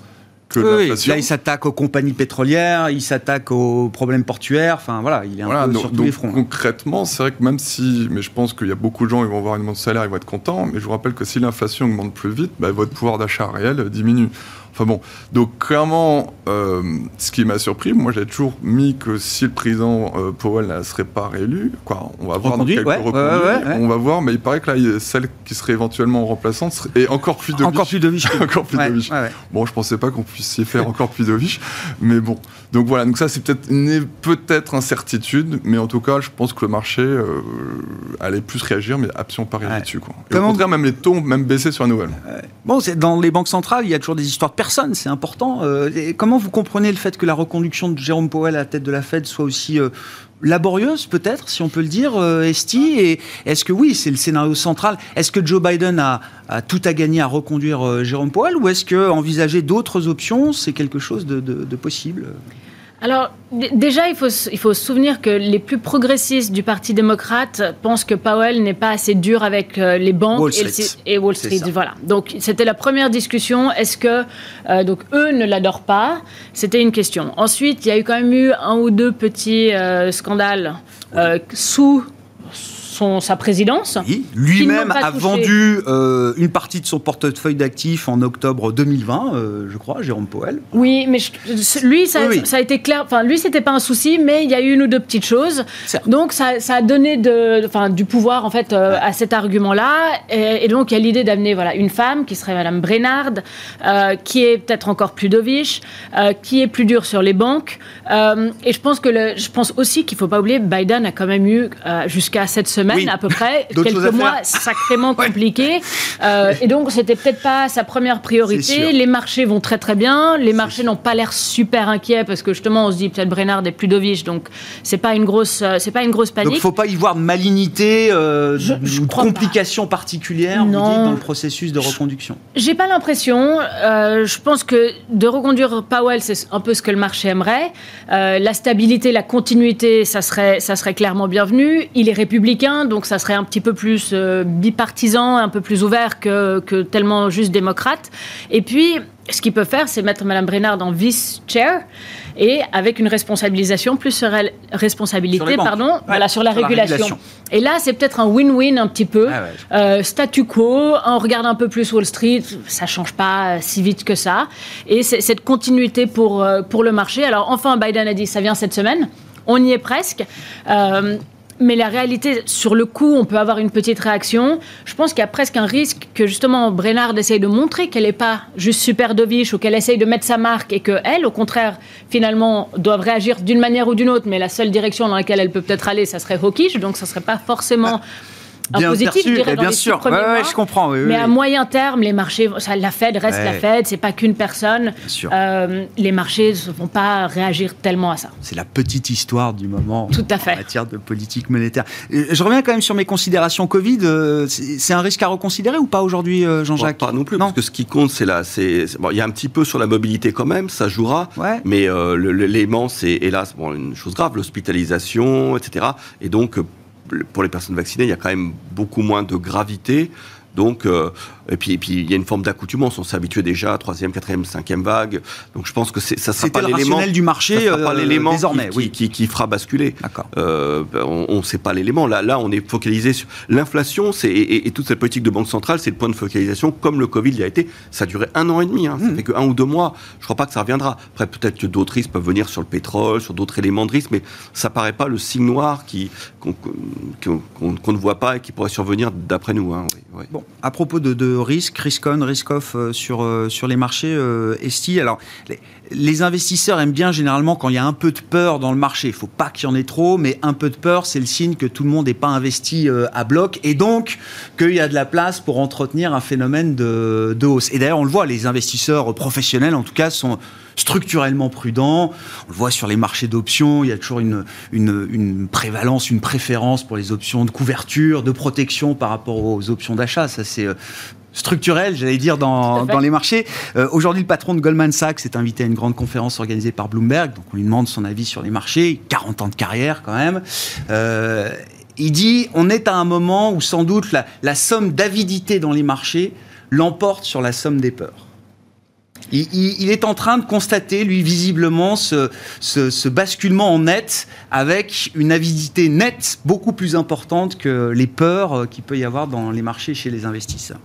que Oui. Là, il s'attaque aux compagnies pétrolières, il s'attaque aux problèmes portuaires. Enfin, voilà, il est un Voilà, peu donc, sur tous donc les fronts. concrètement, c'est vrai que même si, mais je pense qu'il y a beaucoup de gens qui vont voir une augmentation de salaire, ils vont être contents, mais je vous rappelle que si l'inflation augmente plus vite, bah, votre pouvoir d'achat réel diminue. Enfin bon, donc clairement, euh, ce qui m'a surpris, moi j'ai toujours mis que si le président euh, Powell ne serait pas réélu, quoi, on va voir dans Reconduit, quelques ouais, reconduits, ouais, ouais, ouais. on va voir, mais il paraît que là, celle qui serait éventuellement remplaçante serait- encore plus de Encore plus de (laughs) encore plus de. Bon, je pensais pas qu'on puisse y faire encore plus de mais bon. Donc voilà, donc ça c'est peut-être une peut-être incertitude, mais en tout cas, je pense que le marché euh, allait plus réagir, mais absolument pas réagir Ouais. dessus. Quoi. Et Comment- au contraire, même les taux ont même baissé sur la nouvelle. Bon, c'est- dans les banques centrales, il y a toujours des histoires de personnes, c'est important. Euh, et comment vous comprenez le fait que la reconduction de Jérôme Powell à la tête de la Fed soit aussi euh, laborieuse, peut-être, si on peut le dire, euh, Esti Et est-ce que oui, c'est le scénario central. Est-ce que Joe Biden a, a tout à gagner à reconduire euh, Jérôme Powell Ou est-ce que envisager d'autres options, c'est quelque chose de, possible? Alors, déjà, il faut, se- il faut se souvenir que les plus progressistes du Parti démocrate pensent que Powell n'est pas assez dur avec euh, les banques Wall et, le- Street. et Wall Street. Voilà. Donc, c'était la première discussion. Est-ce que. euh, donc, eux ne l'adorent pas? C'était une question. Ensuite, il y a eu quand même eu un ou deux petits euh, scandales euh, sous son, sa présidence. Oui, ne Lui-même a touché. vendu euh, une partie de son portefeuille d'actifs en octobre 2020, euh, je crois, Jérôme Powell. Oui, mais je- lui, ça, Oui, oui. ça a été clair. Enfin, lui, c'était pas un souci, mais il y a eu une ou deux petites choses. Donc, ça, ça a donné de, enfin, du pouvoir en fait euh, à cet argument-là. Et, et donc, il y a l'idée d'amener voilà une femme qui serait Madame Brennard, qui est peut-être encore plus dovish, qui est plus dure sur les banques. Et je pense que le, je pense aussi qu'il faut pas oublier, Biden a quand même eu jusqu'à cette semaine Oui. à peu près (laughs) quelques mois sacrément (laughs) compliqués. Euh, et donc, c'était peut-être pas sa première priorité. Les marchés vont très très bien. Les marchés n'ont pas l'air super inquiets parce que justement, on se dit peut-être Brennard est plus dovish, donc c'est pas une grosse, euh, c'est pas une grosse Donc panique. il ne faut pas y voir malignité euh, Je- complications particulières vous Non. dites, dans le processus de reconduction. J'ai pas l'impression. Euh, je pense que de reconduire Powell, c'est un peu ce que le marché aimerait. La stabilité, la continuité, ça serait, ça serait clairement bienvenu. Il est républicain, donc ça serait un petit peu plus euh, bipartisan, un peu plus ouvert que, que tellement juste démocrate. Et puis, ce qu'il peut faire, c'est mettre Mme Brennard en vice-chair et avec une responsabilisation plus sur elle, Sur responsabilité, banques. pardon, Ouais, voilà, sur la sur la régulation. Et là, c'est peut-être un win-win un petit peu. Ah ouais, Euh, statu quo, on regarde un peu plus Wall Street, ça change pas euh, si vite que ça. Et c'est cette continuité pour, pour le marché. Alors enfin, Biden a dit ça vient cette semaine. On y est presque. Euh, mais la réalité, sur le coup, on peut avoir une petite réaction. Je pense qu'il y a presque un risque que justement Brennard essaye de montrer qu'elle n'est pas juste super dovish ou qu'elle essaye de mettre sa marque et qu'elle, au contraire, finalement, doivent réagir d'une manière ou d'une autre. Mais la seule direction dans laquelle elle peut peut-être aller, ça serait hawkish. Donc ça serait pas forcément un Bien positif, perçu, je dirais, mais dans bien les sûr. Ouais, mois. je comprends. oui, oui, Mais oui. à moyen terme, les marchés, ça, la Fed reste Ouais. la Fed, c'est pas qu'une personne. sûr. Euh, les marchés ne vont pas réagir tellement à ça. C'est la petite histoire du moment Tout à fait. en matière de politique monétaire. Euh, Je reviens quand même sur mes considérations Covid. Euh, C'est un risque à reconsidérer ou pas aujourd'hui, euh, Jean-Jacques Pas non plus, Non. parce que ce qui compte, c'est là, c'est c'est- bon, il y a un petit peu sur la mobilité quand même, ça jouera. Ouais. Mais euh, l'élément, c'est hélas bon, une chose grave, l'hospitalisation, etc. Et donc, pour les personnes vaccinées, il y a quand même beaucoup moins de gravité. Donc, euh, et puis, et puis, il y a une forme d'accoutumance. On s'est habitué déjà à troisième, quatrième, cinquième vague. Donc, je pense que ça sera pas l'élément. du marché ça sera pas euh, l'élément qui- désormais. qui, oui. qui, qui fera basculer. Euh, on ne sait pas l'élément. Là, là, on est focalisé sur l'inflation, c'est et, toute cette politique de banque centrale, c'est le point de focalisation, comme le Covid y a été. Ça a duré un an et demi. Hein. Ça Mmh. fait que un ou deux mois. Je crois pas que ça reviendra. Après, peut-être que d'autres risques peuvent venir sur le pétrole, sur d'autres éléments de risque, mais ça paraît pas le signe noir qui qu'on ne voit pas et qui pourrait survenir d'après nous. Hein. Oui, oui. Bon, à propos de, de risque, risk on, risk off euh, sur, euh, sur les marchés, euh, Esti, alors les, les investisseurs aiment bien généralement quand il y a un peu de peur dans le marché. Il faut pas qu'il y en ait trop, mais un peu de peur, c'est le signe que tout le monde n'est pas investi euh, à bloc et donc qu'il y a de la place pour entretenir un phénomène de, de hausse. Et d'ailleurs, on le voit, les investisseurs professionnels, en tout cas, sont structurellement prudents. On le voit sur les marchés d'options, il y a toujours une, une, une prévalence, une préférence pour les options de couverture, de protection par rapport aux options d'achat. Ça, c'est euh, structurel, j'allais dire, dans, les marchés. Euh, Aujourd'hui, le patron de Goldman Sachs est invité à une grande conférence organisée par Bloomberg. Donc, on lui demande son avis sur les marchés. 40 ans de carrière, quand même. Euh, il dit on est à un moment où, sans doute, la, la somme d'avidité dans les marchés l'emporte sur la somme des peurs. il, est en train de constater, lui, visiblement, ce, ce, basculement en net avec une avidité nette beaucoup plus importante que les peurs qu'il peut y avoir dans les marchés chez les investisseurs.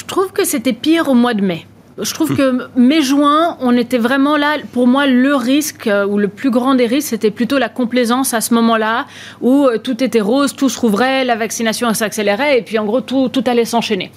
Je trouve que c'était pire au mois de mai. Je trouve que mai-juin, on était vraiment là. Pour moi, le risque, euh, ou le plus grand des risques, c'était plutôt la complaisance à ce moment-là, où euh, tout était rose, tout se rouvrait, la vaccination s'accélérait, et puis en gros, tout, tout allait s'enchaîner.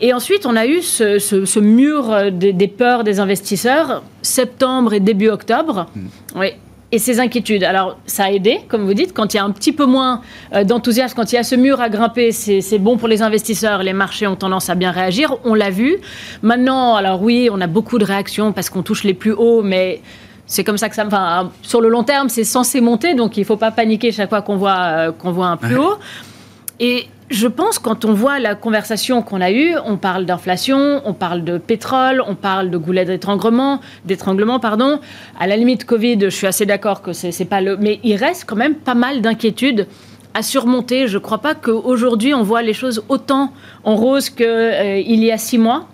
Et ensuite, on a eu ce, mur euh, des, peurs des investisseurs, septembre et début octobre. Hmm. Oui, et ces inquiétudes. Alors, ça a aidé, comme vous dites, quand il y a un petit peu moins euh, d'enthousiasme, quand il y a ce mur à grimper, c'est bon pour les investisseurs, les marchés ont tendance à bien réagir, on l'a vu. Maintenant, alors oui, on a beaucoup de réactions parce qu'on touche les plus hauts, mais c'est comme ça que ça. Enfin, sur le long terme, c'est censé monter, donc il ne faut pas paniquer chaque fois qu'on voit, euh, qu'on voit un plus haut. Et je pense quand on voit la conversation qu'on a eue, on parle d'inflation, on parle de pétrole, on parle de goulet d'étranglement, d'étranglement pardon. À la limite Covid, je suis assez d'accord que c'est pas le, mais il reste quand même pas mal d'inquiétudes à surmonter. Je ne crois pas qu'aujourd'hui on voit les choses autant en rose qu'il euh, y a six mois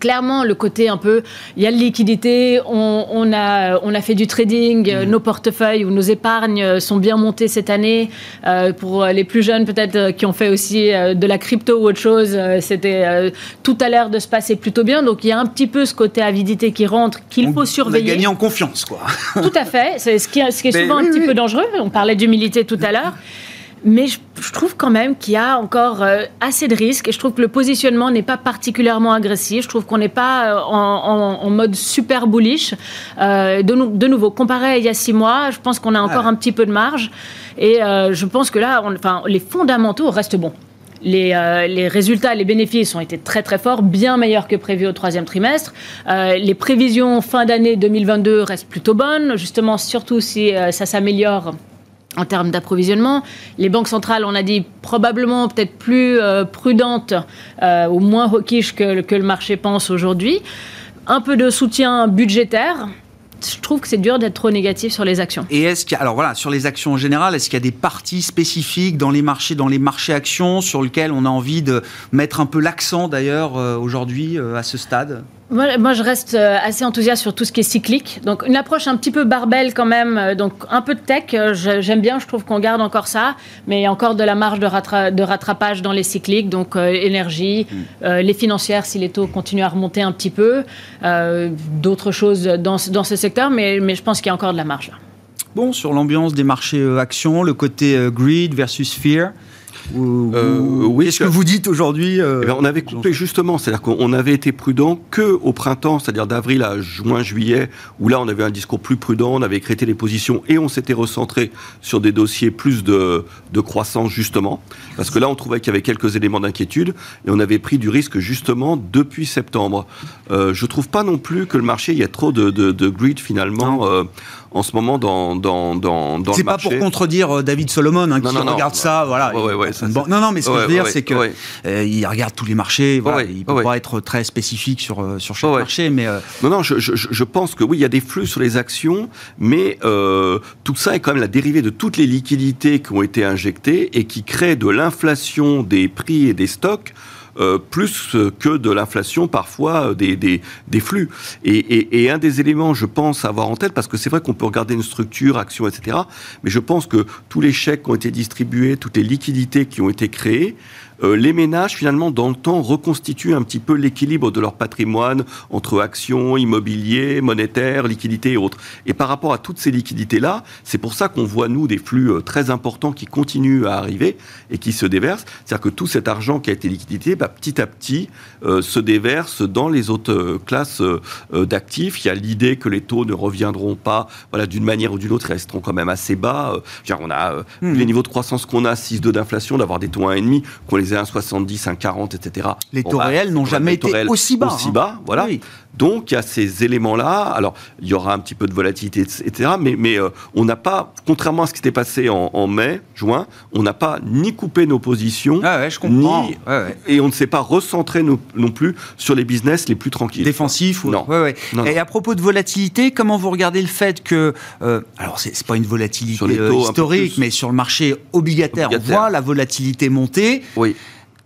clairement le côté un peu, il y a de liquidité, on, a, on a fait du trading, euh, mm. nos portefeuilles ou nos épargnes euh, sont bien montés cette année. Euh, pour les plus jeunes peut-être qui ont fait aussi de la crypto ou autre chose, c'était tout à l'air de se passer plutôt bien. Donc il y a un petit peu ce côté avidité qui rentre, qu'il faut surveiller. On a gagné en confiance, quoi. tout à fait, c'est ce qui, ce qui est (laughs) souvent un petit peu dangereux. On parlait d'humilité tout à l'heure. Mais je, trouve quand même qu'il y a encore euh, assez de risques et je trouve que le positionnement n'est pas particulièrement agressif. Je trouve qu'on n'est pas euh, en, mode super bullish. Euh, de, de, nouveau, comparé à il y a six mois, je pense qu'on a encore un petit peu de marge. Et je pense que là, enfin, les fondamentaux restent bons. Les, les, résultats, les bénéfices ont été très très forts, bien meilleurs que prévu au troisième trimestre. les prévisions fin d'année 2022 restent plutôt bonnes, justement surtout si ça s'améliore en termes d'approvisionnement. Les banques centrales, on a dit probablement peut-être plus euh, prudentes euh, ou moins hawkish que, que le marché pense aujourd'hui. Un peu de soutien budgétaire, je trouve que c'est dur d'être trop négatif sur les actions. Et est-ce qu'il y a, voilà, sur les actions en général, est-ce qu'il y a des parties spécifiques dans les marchés, dans les marchés actions, sur lesquels on a envie de mettre un peu l'accent d'ailleurs euh, aujourd'hui à ce stade? Moi, je reste euh, assez enthousiaste sur tout ce qui est cyclique. Donc, une approche un petit peu barbelle quand même. Euh, donc, un peu de tech, euh, j'aime bien, je trouve qu'on garde encore ça. Mais il y a encore de la marge de, rattrapage dans les cycliques. Donc, énergie, mm. les financières, si les taux continuent à remonter un petit peu. D'autres choses dans, dans ce secteur. Mais, mais je pense qu'il y a encore de la marge là. Bon, sur l'ambiance des marchés actions, le côté greed versus fear. Euh, oui, Qu'est-ce que vous dites aujourd'hui euh, eh On avait coupé justement, c'est-à-dire qu'on avait été prudent que au printemps, c'est-à-dire d'avril à juin, juillet, où là on avait un discours plus prudent, on avait écrété les positions et on s'était recentré sur des dossiers plus de, de croissance justement, parce que là on trouvait qu'il y avait quelques éléments d'inquiétude et on avait pris du risque justement depuis septembre. Euh, je trouve pas non plus que le marché, il y a trop de, de, de greed finalement. Euh, en ce moment dans, dans, dans, dans C'est pas pour contredire David Solomon hein, qui regarde ça, voilà. Non, non, mais ce que je veux dire, c'est que euh, il regarde tous les marchés. Voilà, il peut pas être très spécifique sur euh, sur chaque marché, mais non, non, je, je, je, pense que oui, il y a des flux sur les actions, mais euh, tout ça est quand même la dérivée de toutes les liquidités qui ont été injectées et qui créent de l'inflation des prix et des stocks euh, plus que de l'inflation parfois euh, des, des, des flux. Et, et, et, un des éléments, je pense, à avoir en tête, parce que c'est vrai qu'on peut regarder une structure, action, etc., mais je pense que tous les chèques qui ont été distribués, toutes les liquidités qui ont été créées, euh, les ménages, finalement, dans le temps, reconstituent un petit peu l'équilibre de leur patrimoine entre actions, immobilier, monétaire, liquidités et autres. Et par rapport à toutes ces liquidités-là, c'est pour ça qu'on voit, nous, des flux euh, très importants qui continuent à arriver et qui se déversent. C'est-à-dire que tout cet argent qui a été liquidité, bah, petit à petit, euh, se déverse dans les autres classes d'actifs. Il y a l'idée que les taux ne reviendront pas, voilà, d'une manière ou d'une autre, resteront quand même assez bas. on a hmm. les niveaux de croissance qu'on a, 6,2 d'inflation, d'avoir des taux à 1,5, qu'on les 1,70, 1,40, etc. Les taux bah, réels n'ont jamais été aussi bas. Aussi hein. bas, voilà. Donc il y a ces éléments-là. Alors il y aura un petit peu de volatilité, etc. Mais, mais euh, on n'a pas, contrairement à ce qui s'était passé en, mai, juin, on n'a pas ni coupé nos positions, ah je comprends. Ni, et on ne s'est pas recentré non, plus sur les business les plus tranquilles. Défensifs ou non. Et à propos de volatilité, comment vous regardez le fait que, euh, alors c'est pas une volatilité euh, historique, mais sur le marché obligataire, obligataire, on voit la volatilité monter. Oui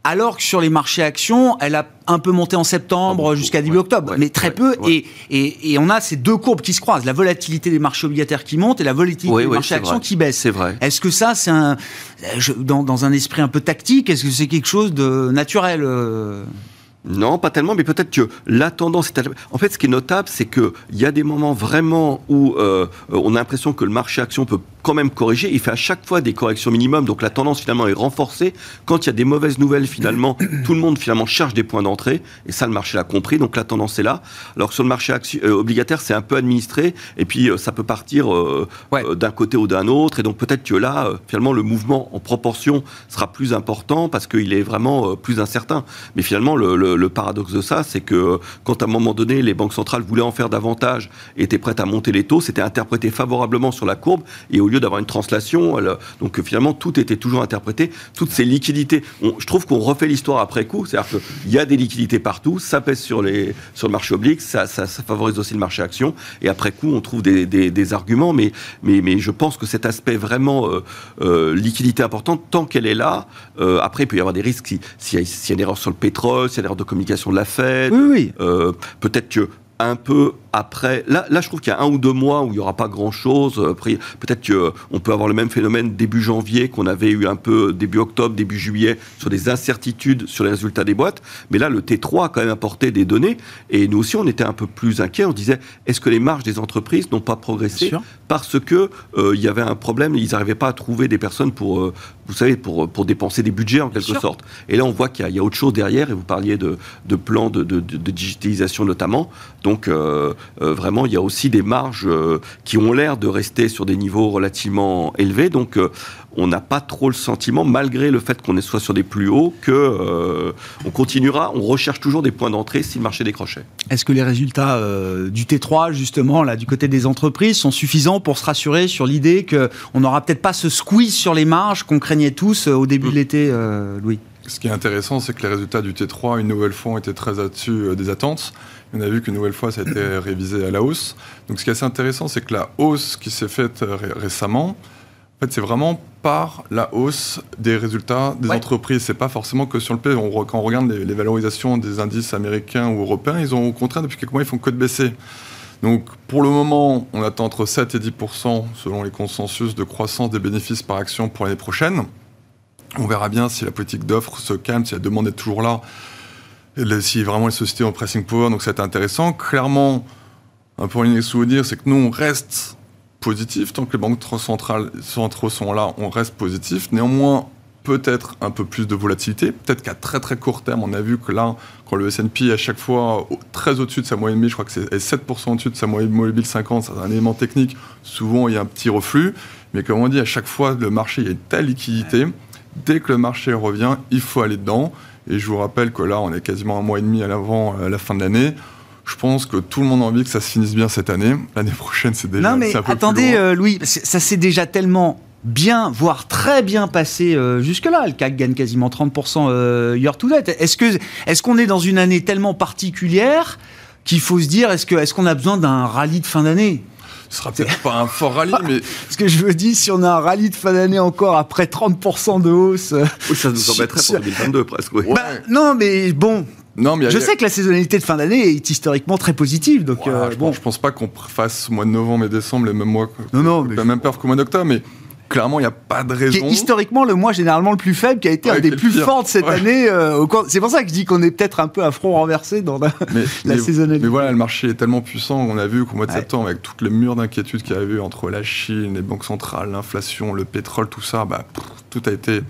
alors que sur les marchés actions, elle a un peu monté en septembre jusqu'à début octobre, mais très peu. Et, et, on a ces deux courbes qui se croisent la volatilité des marchés obligataires qui monte et la volatilité des marchés actions qui baisse. C'est vrai. Est-ce que ça, c'est un dans, dans, un esprit un peu tactique Est-ce que c'est quelque chose de naturel euh non, pas tellement, mais peut-être que la tendance est... En fait, ce qui est notable, c'est qu'il y a des moments vraiment où euh, on a l'impression que le marché action peut quand même corriger. Il fait à chaque fois des corrections minimum, donc la tendance finalement est renforcée. Quand il y a des mauvaises nouvelles, finalement, (coughs) tout le monde finalement cherche des points d'entrée, et ça le marché l'a compris, donc la tendance est là. Alors sur le marché euh, obligataire, c'est un peu administré, et puis euh, ça peut partir d'un côté ou d'un autre, et donc peut-être que là, finalement, le mouvement en proportion sera plus important parce qu'il est vraiment plus incertain. Mais finalement, le, le paradoxe de ça, c'est que quand à un moment donné, les banques centrales voulaient en faire davantage, étaient prêtes à monter les taux, c'était interprété favorablement sur la courbe, et au lieu d'avoir une translation. donc finalement, tout était toujours interprété. Toutes ces liquidités, je trouve qu'on refait l'histoire après coup. C'est-à-dire qu'il y a des liquidités partout, ça pèse sur, les, sur le marché oblique, ça, ça, favorise aussi le marché action. Et après coup, on trouve des, arguments. Mais, je pense que cet aspect vraiment euh, euh, liquidité importante, tant qu'elle est là, euh, après, il peut y avoir des risques s'il y, a une erreur sur le pétrole, s'il y a une erreur de communication de la Fed. Oui, oui. Peut-être que un peu après. Là, là je trouve qu'il y a un ou deux mois où il n'y aura pas grand-chose. Euh, peut-être qu'on euh, peut avoir le même phénomène début janvier qu'on avait eu un peu début octobre, début juillet, sur des incertitudes sur les résultats des boîtes. Mais là, le T3 a quand même apporté des données. Et nous aussi, on était un peu plus inquiets. On disait, est-ce que les marges des entreprises n'ont pas progressé parce que euh, il y avait un problème, ils n'arrivaient pas à trouver des personnes pour, vous savez, pour, pour dépenser des budgets en quelque sorte. Et là, on voit qu'il y, a autre chose derrière. Et vous parliez de, de plans de, de, de digitalisation notamment. Donc, euh, vraiment, il y a aussi des marges euh, qui ont l'air de rester sur des niveaux relativement élevés. Donc, euh, on n'a pas trop le sentiment, malgré le fait qu'on soit sur des plus hauts, que on continuera, on recherche toujours des points d'entrée si le marché décrochait. Est-ce que les résultats du T3, justement, là, du côté des entreprises, sont suffisants pour se rassurer sur l'idée qu'on n'aura peut-être pas ce squeeze sur les marges qu'on craignait tous au début de l'été, Louis? Ce qui est intéressant, c'est que les résultats du T3, une nouvelle fois, étaient très au-dessus des attentes. On a vu qu'une nouvelle fois, ça a été (coughs) révisé à la hausse. Donc, ce qui est assez intéressant, c'est que la hausse qui s'est faite récemment, en fait, c'est vraiment par la hausse des résultats des entreprises. entreprises. C'est pas forcément que sur le P. On, quand on regarde les, valorisations des indices américains ou européens, ils ont au contraire, depuis quelques mois, ils font que de baisser. Donc, pour le moment, on attend entre 7 et 10% selon les consensus de croissance des bénéfices par action pour l'année prochaine. On verra bien si la politique d'offre se calme, si la demande est toujours là si vraiment les sociétés ont pricing power, donc c'est intéressant. Clairement, un point à souvenir, c'est que nous, on reste positif. Tant que les banques centrales centraux sont là, on reste positif. Néanmoins, peut-être un peu plus de volatilité. Peut-être qu'à très très court terme, on a vu que là, quand le S&P à chaque fois très au-dessus de sa moyenne mobile, je crois que c'est 7% au-dessus de sa moyenne mobile 50, c'est un élément technique. Souvent, il y a un petit reflux. Mais comme on dit, à chaque fois, le marché, il y a une telle liquidité. Dès que le marché revient, il faut aller dedans. Et je vous rappelle que là, on est quasiment un mois et demi à l'avant, à la fin de l'année. Je pense que tout le monde a envie que ça se finisse bien cette année. L'année prochaine, c'est déjà. Non, mais attendez, euh, Louis, ça s'est déjà tellement bien, voire très bien passé euh, jusque-là. Le CAC gagne quasiment 30% euh, year to date. Est-ce qu'on est dans une année tellement particulière qu'il faut se dire est-ce qu'on a besoin d'un rallye de fin d'année? Ce sera peut-être pas un fort rallye, mais. Ce que je veux dire, si on a un rallye de fin d'année encore après 30% de hausse. Oui, ça nous embêterait pour 2022 presque. Oui. Bah, non, mais bon, non, mais je sais que la saisonnalité de fin d'année est historiquement très positive. Donc, euh, je, bon. pense, je pense pas qu'on fasse mois de novembre et décembre les mêmes mois. Non, non. Mais même peur qu'au mois d'octobre, mais clairement, il n'y a pas de raison. historiquement le mois généralement le plus faible, qui a été un des plus forts de cette année. Euh, c'est pour ça que je dis qu'on est peut-être un peu à front renversé dans la, mais, (laughs) saisonnalité. Mais voilà, le marché est tellement puissant. On a vu qu'au mois de septembre, avec toutes les murs d'inquiétude qu'il y a eu entre la Chine, les banques centrales, l'inflation, le pétrole, tout ça, bah, tout a été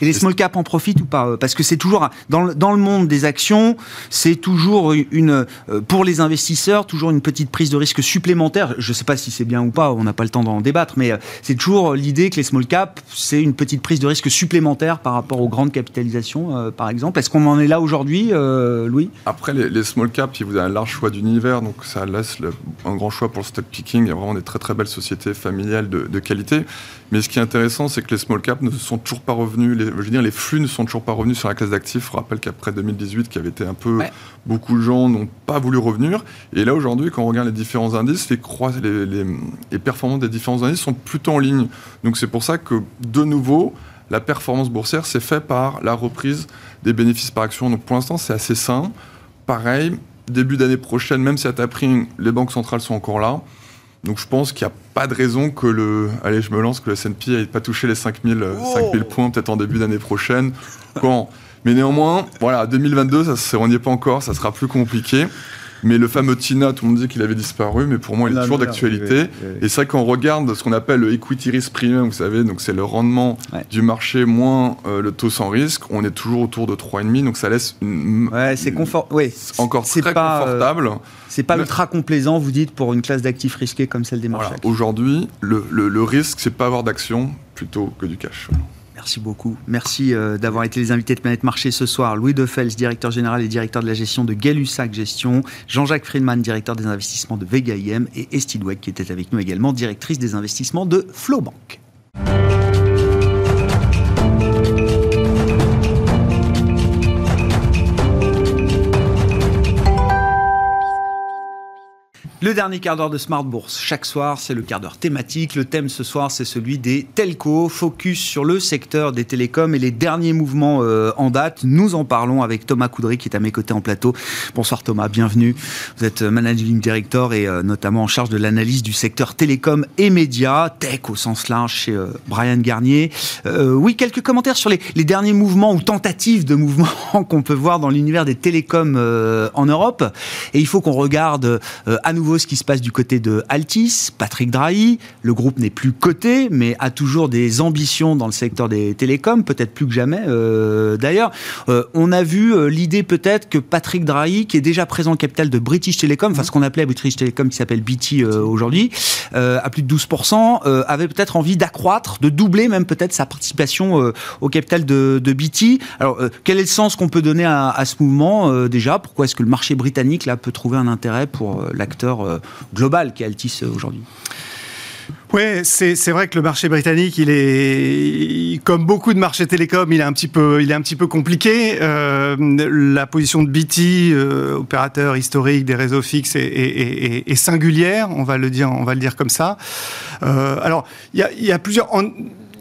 et les small caps en profitent ou pas Parce que c'est toujours, dans le, dans le monde des actions, c'est toujours une, euh, pour les investisseurs, toujours une petite prise de risque supplémentaire. Je ne sais pas si c'est bien ou pas, on n'a pas le temps d'en débattre, mais euh, c'est toujours l'idée que les small caps, c'est une petite prise de risque supplémentaire par rapport aux grandes capitalisations, euh, par exemple. Est-ce qu'on en est là aujourd'hui, Louis? Après, les, small caps, vous avez un large choix d'univers, donc ça laisse un grand choix pour le stock picking. Il y a vraiment des très très belles sociétés familiales de, de qualité. Mais ce qui est intéressant, c'est que les small caps ne sont toujours pas revenus, les, je veux dire, les flux ne sont toujours pas revenus sur la classe d'actifs. Je rappelle qu'après 2018, qui avait été un peu, beaucoup de gens n'ont pas voulu revenir. Et là, aujourd'hui, quand on regarde les différents indices, les, les, les, les performances des différents indices sont plutôt en ligne. Donc c'est pour ça que, de nouveau, la performance boursière, c'est fait par la reprise des bénéfices par action. Donc pour l'instant, c'est assez sain. Pareil, début d'année prochaine, même si à ta prime, les banques centrales sont encore là. Donc je pense qu'il n'y a pas de raison que le, allez, je me lance, que le S&P n'ait pas touché les 5000, 5000 points peut-être en début d'année prochaine. Quand? Mais néanmoins, voilà, 2022, ça, on n'y est pas encore, ça sera plus compliqué. Mais le fameux TINA, tout le monde dit qu'il avait disparu, mais pour moi, il est toujours d'actualité. Et c'est vrai qu'on regarde ce qu'on appelle le equity risk premium, vous savez, donc c'est le rendement du marché moins euh, le taux sans risque. On est toujours autour de 3,5, donc ça laisse une. Ouais, c'est confort. Oui, encore très pas, euh, confortable. c'est pas ultra complaisant, vous dites, pour une classe d'actifs risqués comme celle des marchés. Aujourd'hui, le, le, le risque, c'est pas avoir d'action plutôt que du cash. Merci beaucoup. Merci euh, d'avoir été les invités de Planète Marché ce soir. Louis Defels, directeur général et directeur de la gestion de Gay-Lussac Gestion. Jean-Jacques Friedman, directeur des investissements de Vega IM. Et Estille Weck, qui était avec nous également, directrice des investissements de Flowbank. Le dernier quart d'heure de Smart Bourse. Chaque soir, c'est le quart d'heure thématique. Le thème ce soir, c'est celui des telcos. Focus sur le secteur des télécoms et les derniers mouvements euh, en date. Nous en parlons avec Thomas Coudry qui est à mes côtés en plateau. Bonsoir Thomas, bienvenue. Vous êtes managing director et euh, notamment en charge de l'analyse du secteur télécom et médias, tech au sens large chez euh, Brian Garnier. oui, quelques commentaires sur les, derniers mouvements ou tentatives de mouvements (laughs) qu'on peut voir dans l'univers des télécoms en Europe. Et il faut qu'on regarde à nouveau ce qui se passe du côté de Altis, Patrick Drahi. Le groupe n'est plus coté, mais a toujours des ambitions dans le secteur des télécoms, peut-être plus que jamais euh, d'ailleurs. Euh, on a vu euh, l'idée peut-être que Patrick Drahi, qui est déjà présent au capital de British Telecom, enfin ce qu'on appelait British Telecom qui s'appelle BT aujourd'hui, à plus de 12%, avait peut-être envie d'accroître, de doubler même peut-être sa participation au capital de, de, BT. Alors quel est le sens qu'on peut donner à, à ce mouvement déjà? Pourquoi est-ce que le marché britannique là peut trouver un intérêt pour l'acteur euh, global qui est Altis euh, aujourd'hui. Oui, c'est vrai que le marché britannique, il est comme beaucoup de marchés télécoms, il est un petit peu, il est un petit peu compliqué. Euh, la position de BT, opérateur historique des réseaux fixes, est, singulière. On va le dire, on va le dire comme ça. alors, il y a, y a, plusieurs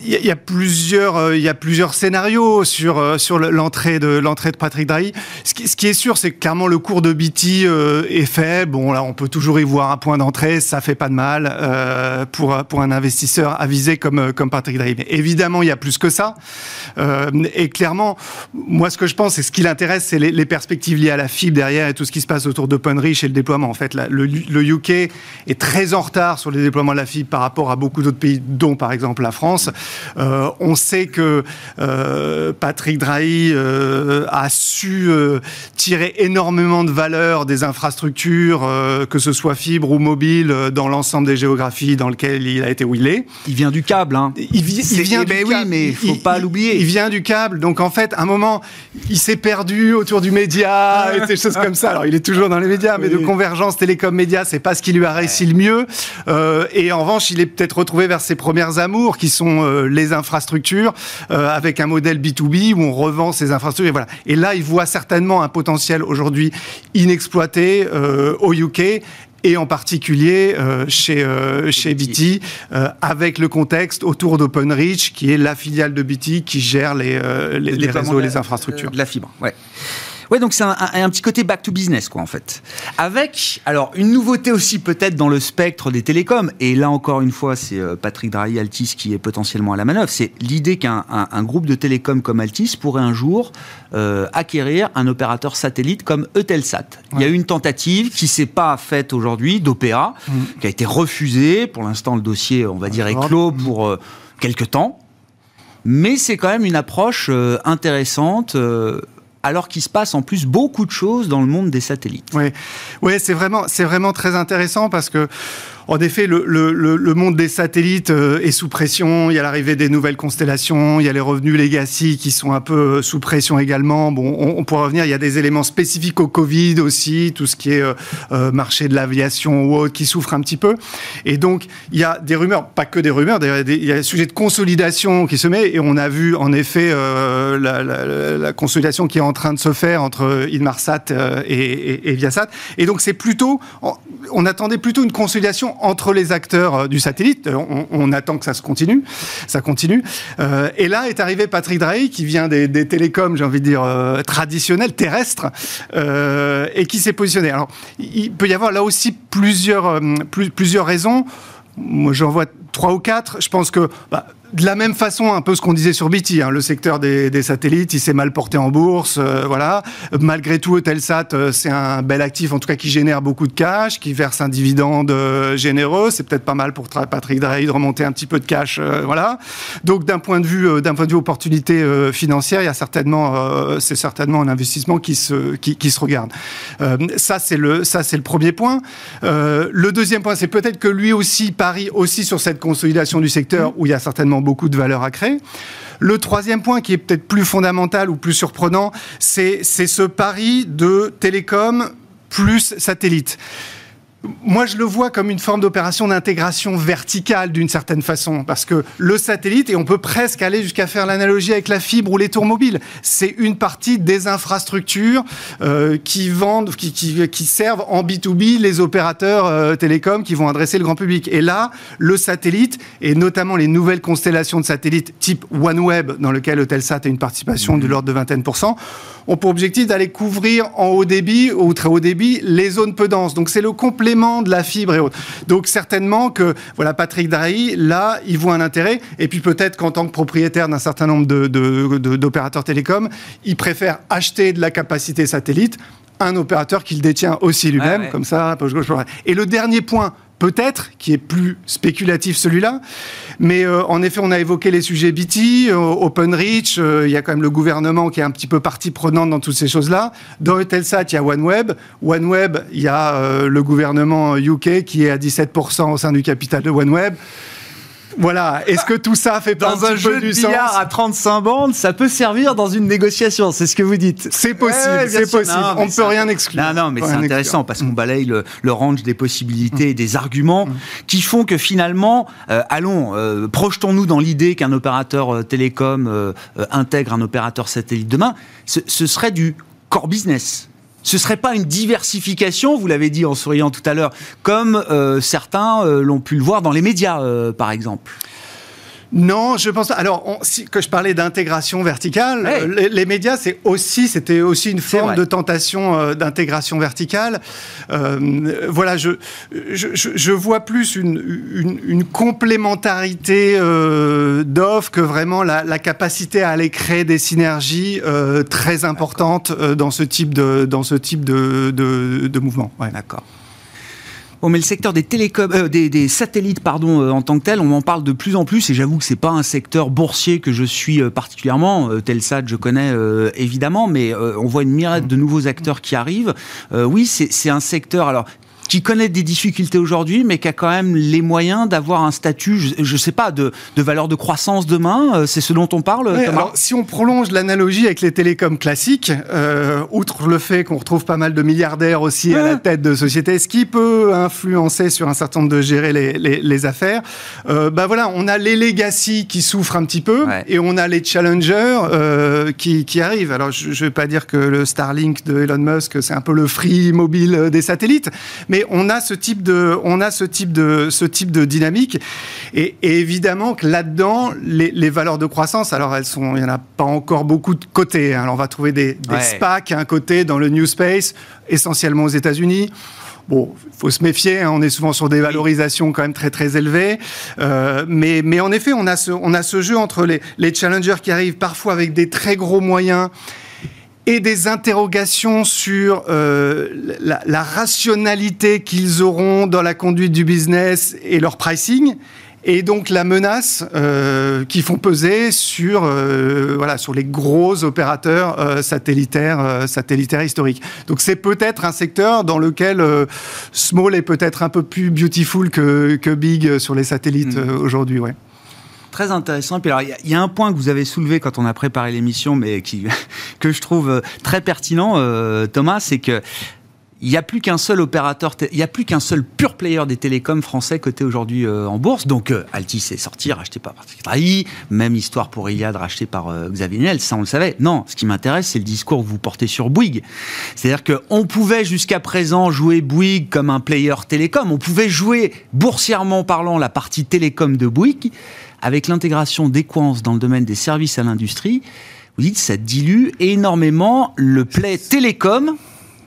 y, a plusieurs, euh, il y a plusieurs scénarios sur euh, sur l'entrée de l'entrée de Patrick Drahi. Ce qui, ce qui est sûr, c'est que clairement le cours de BT euh, est faible. Bon, là, on peut toujours y voir un point d'entrée, ça fait pas de mal euh, pour pour un investisseur avisé comme comme Patrick Drahi. Mais évidemment, il y a plus que ça. et clairement, moi, ce que je pense, c'est ce qui l'intéresse, c'est les, les, perspectives liées à la fibre derrière et tout ce qui se passe autour d'OpenReach et le déploiement. En fait, là, le, le UK est très en retard sur le déploiement de la fibre par rapport à beaucoup d'autres pays, dont par exemple la France. Euh, on sait que euh, Patrick Drahi euh, a su tirer énormément de valeur des infrastructures, que ce soit fibre ou mobile, dans l'ensemble des géographies dans lesquelles il a été où il est. Il vient du câble, hein. Il, vient du oui, mais il faut pas l'oublier. Il vient du câble, donc en fait, à un moment, il s'est perdu autour du média et des choses comme ça. Alors, il est toujours dans les médias, mais de convergence télécom-média, c'est pas ce qui lui a réussi le mieux. et en revanche, il est peut-être retrouvé vers ses premières amours, qui sont les infrastructures euh, avec un modèle B2B où on revend ces infrastructures. Et, voilà. et là, il voit certainement un potentiel aujourd'hui inexploité euh, au UK et en particulier euh, chez, chez BT, avec le contexte autour d'OpenReach, qui est la filiale de BT qui gère les, les, réseaux et les infrastructures. De la fibre, ouais. Ouais, donc c'est un, petit côté back to business, quoi, en fait. Avec, alors, une nouveauté aussi peut-être dans le spectre des télécoms, et là encore une fois, c'est euh, Patrick Drahi Altis qui est potentiellement à la manœuvre, c'est l'idée qu'un groupe de télécoms comme Altis pourrait un jour euh, acquérir un opérateur satellite comme Eutelsat. Il y a eu une tentative qui s'est pas faite aujourd'hui d'OPA, mm. qui a été refusée. Pour l'instant, le dossier, on va dire, est clos pour euh, quelques temps. Mais c'est quand même une approche intéressante alors qu'il se passe en plus beaucoup de choses dans le monde des satellites. Oui, ouais, c'est vraiment, vraiment très intéressant parce que en effet, le, le, le, monde des satellites euh, est sous pression. Il y a l'arrivée des nouvelles constellations, il y a les revenus legacy qui sont un peu euh, sous pression également. Bon, on, on pourra revenir. Il y a des éléments spécifiques au Covid aussi, tout ce qui est euh, marché de l'aviation ou autre qui souffre un petit peu. Et donc, il y a des rumeurs, pas que des rumeurs, il y a des sujets de consolidation qui se met. Et on a vu en effet la, consolidation qui est en train de se faire entre Inmarsat et, Viasat. Et donc, c'est plutôt, on attendait plutôt une consolidation entre les acteurs du satellite. On, attend que ça se continue, ça continue. et là est arrivé Patrick Drahi, qui vient des, télécoms, j'ai envie de dire traditionnels, terrestres, et qui s'est positionné. Alors, il peut y avoir là aussi plusieurs, plusieurs raisons. Moi, j'en vois trois ou quatre. Je pense que bah, de la même façon, un peu ce qu'on disait sur BT, hein, le secteur des, satellites, il s'est mal porté en bourse, euh, voilà. Malgré tout, Eutelsat, euh, c'est un bel actif, en tout cas qui génère beaucoup de cash, qui verse un dividende euh, généreux. C'est peut-être pas mal pour Patrick Drahi de remonter un petit peu de cash, voilà. Donc d'un point de vue, d'un point de vue opportunité financière, il y a certainement, c'est certainement un investissement qui se, qui, qui se regarde. ça c'est le, ça c'est le premier point. le deuxième point, c'est peut-être que lui aussi parie aussi sur cette consolidation du secteur mmh. où il y a certainement beaucoup de valeur à créer. Le troisième point qui est peut-être plus fondamental ou plus surprenant, c'est ce pari de télécom plus satellite. Moi, je le vois comme une forme d'opération d'intégration verticale d'une certaine façon, parce que le satellite, et on peut presque aller jusqu'à faire l'analogie avec la fibre ou les tours mobiles, c'est une partie des infrastructures euh, qui vendent, qui, servent en B2B les opérateurs euh, télécoms qui vont adresser le grand public. Et là, le satellite, et notamment les nouvelles constellations de satellites type OneWeb, dans lequel Eutelsat a une participation de l'ordre de vingtaine pour cent, ont pour objectif d'aller couvrir en haut débit ou très haut débit les zones peu denses. Donc c'est le complément de la fibre et autres. Donc certainement que voilà Patrick Drahi, là, il voit un intérêt. Et puis peut-être qu'en tant que propriétaire d'un certain nombre d'opérateurs télécoms, il préfère acheter de la capacité satellite un opérateur qu'il détient aussi lui-même, comme ça, poche gauche. Et le dernier point, peut-être, qui est plus spéculatif celui-là. Mais euh, en effet, on a évoqué les sujets BT, euh, OpenReach, euh, il y a quand même le gouvernement qui est un petit peu partie prenante dans toutes ces choses-là. Dans Eutelsat, il y a OneWeb. OneWeb, il y a le gouvernement UK qui est à 17% au sein du capital de OneWeb. Voilà. Est-ce que tout ça fait dans un, jeu de billard à 35 bandes, ça peut servir dans une négociation C'est ce que vous dites. C'est possible. c'est possible. on ne peut rien exclure. Non, non, mais c'est intéressant parce qu'on balaye le, range des possibilités et des arguments mm. qui font que finalement, euh, allons, euh, projetons-nous dans l'idée qu'un opérateur euh, télécom intègre un opérateur satellite demain. ce serait du core business ce serait pas une diversification, vous l'avez dit en souriant tout à l'heure, comme euh, certains euh, l'ont pu le voir dans les médias, euh, par exemple non, je pense. Alors, si, que je parlais d'intégration verticale, les, médias, c'est aussi, c'était aussi une forme de tentation euh, d'intégration verticale. Euh, voilà, je, je, je, vois plus une, une, complémentarité euh, d'offres que vraiment la, la, capacité à aller créer des synergies très importantes dans ce type de dans ce type de, de, de mouvement. Ouais. D'accord. Bon, mais le secteur des télécoms, euh, des, satellites, pardon, euh, en tant que tel, on en parle de plus en plus. Et j'avoue que c'est pas un secteur boursier que je suis euh, particulièrement. Telsat, je connais évidemment, mais on voit une myriade de nouveaux acteurs qui arrivent. oui, c'est un secteur. Alors, qui connaît des difficultés aujourd'hui, mais qui a quand même les moyens d'avoir un statut, je ne sais pas, de, de, valeur de croissance demain euh, C'est ce dont on parle alors, Si on prolonge l'analogie avec les télécoms classiques, euh, outre le fait qu'on retrouve pas mal de milliardaires aussi à la tête de sociétés, ce qui peut influencer sur un certain nombre de gérer les, les, les affaires, euh, bah voilà, on a les legacy qui souffrent un petit peu, et on a les challengers euh, qui, qui, arrivent. Alors je ne vais pas dire que le Starlink de Elon Musk, c'est un peu le free mobile des satellites, mais on a ce type de, on a ce type de, ce type de dynamique. Et, évidemment que là-dedans, les, valeurs de croissance, alors elles sont, il n'y en a pas encore beaucoup de côtés. Hein. Alors on va trouver des, des SPAC à un côté dans le New Space, essentiellement aux États-Unis. Bon, il faut se méfier, hein, on est souvent sur des valorisations quand même très très élevées. Euh, mais, mais en effet, on a ce, on a ce jeu entre les, les challengers qui arrivent parfois avec des très gros moyens et des interrogations sur euh, la, rationalité qu'ils auront dans la conduite du business et leur pricing, et donc la menace euh, qu'ils font peser sur, euh, voilà, sur les gros opérateurs euh, satellitaires, satellitaires historiques. Donc c'est peut-être un secteur dans lequel small est peut-être un peu plus beautiful que, que big sur les satellites mm. aujourd'hui. Ouais très intéressant. Puis alors, il y, a un point que vous avez soulevé quand on a préparé l'émission, mais (laughs) que je trouve euh, très pertinent, euh, Thomas, c'est que il n'y a plus qu'un seul opérateur, il n'y a plus qu'un seul pur player des télécoms français coté aujourd'hui euh, en bourse. Donc euh, Altis est sorti, racheté par Patrick Même histoire pour Iliad, racheté par Xavier Niel. Ça, on le savait. Non, ce qui m'intéresse, c'est le discours que vous portez sur Bouygues. C'est-à-dire qu'on pouvait jusqu'à présent jouer Bouygues comme un player télécom. On pouvait jouer boursièrement parlant la partie télécom de Bouygues avec l'intégration d'Equance dans le domaine des services à l'industrie. Vous dites, ça dilue énormément le play télécom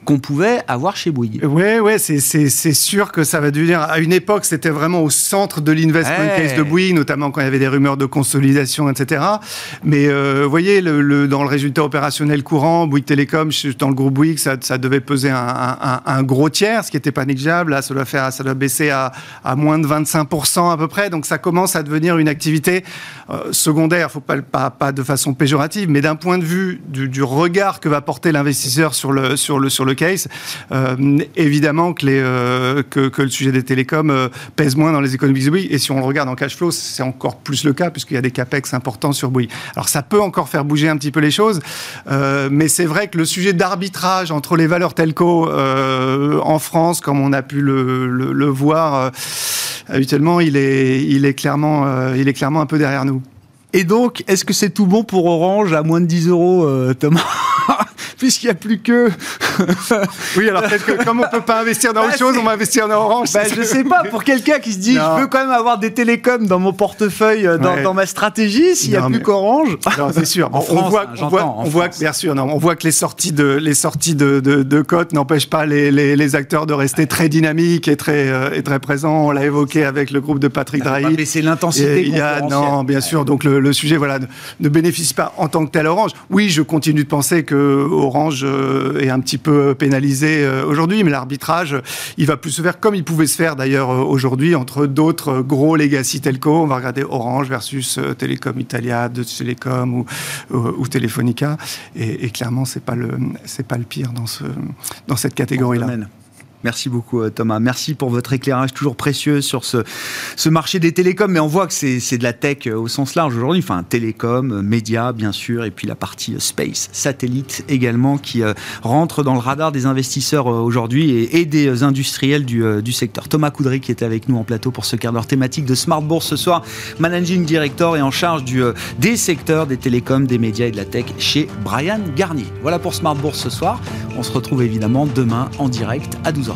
qu'on pouvait avoir chez Bouygues. Oui, ouais, c'est sûr que ça va devenir. À une époque, c'était vraiment au centre de l'investment case de Bouygues, notamment quand il y avait des rumeurs de consolidation, etc. Mais euh, vous voyez, le, dans le résultat opérationnel courant, Bouygues Télécom, dans le groupe Bouygues, ça, ça devait peser un, un, gros tiers, ce qui n'était pas négligeable. Là, ça doit, faire, ça doit baisser à, à, moins de 25% à peu près. Donc ça commence à devenir une activité euh, secondaire, faut pas, pas, pas de façon péjorative, mais d'un point de vue du, du regard que va porter l'investisseur sur le, sur, le, sur le case, euh, évidemment euh, que, le sujet des télécoms euh, pèse moins dans les économies de Bouygues. Et si on le regarde en cash flow, c'est encore plus le cas, puisqu'il y a des capex importants sur Bouygues. Alors ça peut encore faire bouger un petit peu les choses, mais c'est vrai que le sujet d'arbitrage entre les valeurs telco en France, comme on a pu le, voir habituellement, il, est clairement, il est clairement un peu derrière nous. Et donc, est-ce que c'est tout bon pour Orange à moins de 10 euros, Thomas? Puisqu'il n'y a plus que. (laughs) oui, alors peut-être que comme on ne peut pas investir dans bah, autre chose, on va investir dans Orange. Bah, je sais pas, pour quelqu'un qui se dit, je veux quand même avoir des télécoms dans mon portefeuille, euh, dans, ma stratégie, s'il n'y a plus qu'Orange. (laughs) C'est sûr. on, voit, hein, on, voit, on voit, bien sûr, non, on voit que les sorties de, les sorties de, de, de cotes n'empêchent pas les, les, les, acteurs de rester très dynamiques et très, euh, et très présents. On l'a évoqué avec le groupe de Patrick Drahi. Mais c'est l'intensité. Il y a, non, bien sûr. Donc le, le sujet, voilà, ne, ne bénéficie pas en tant que tel Orange. Oui, je continue de penser que Orange euh, est un petit peu pénalisé euh, aujourd'hui, mais l'arbitrage, il va plus se faire comme il pouvait se faire d'ailleurs euh, aujourd'hui entre d'autres gros legacy telco. On va regarder Orange versus Telecom Italia, de Telecom ou, ou, Telefonica, et, et clairement, c'est pas pas le pire dans ce dans cette catégorie-là. Merci beaucoup euh, Thomas. Merci pour votre éclairage toujours précieux sur ce, marché des télécoms. Mais on voit que c'est de la tech euh, au sens large aujourd'hui. Enfin, télécom, euh, médias bien sûr, et puis la partie space, satellite également, qui rentre dans le radar des investisseurs aujourd'hui et, des industriels du, secteur. Thomas Coudry qui était avec nous en plateau pour ce quart d'heure thématique de Smart Bourse ce soir, Managing Director et en charge des secteurs des télécoms, des médias et de la tech chez Brian Garnier. Voilà pour Smart Bourse ce soir. On se retrouve évidemment demain en direct à 12h.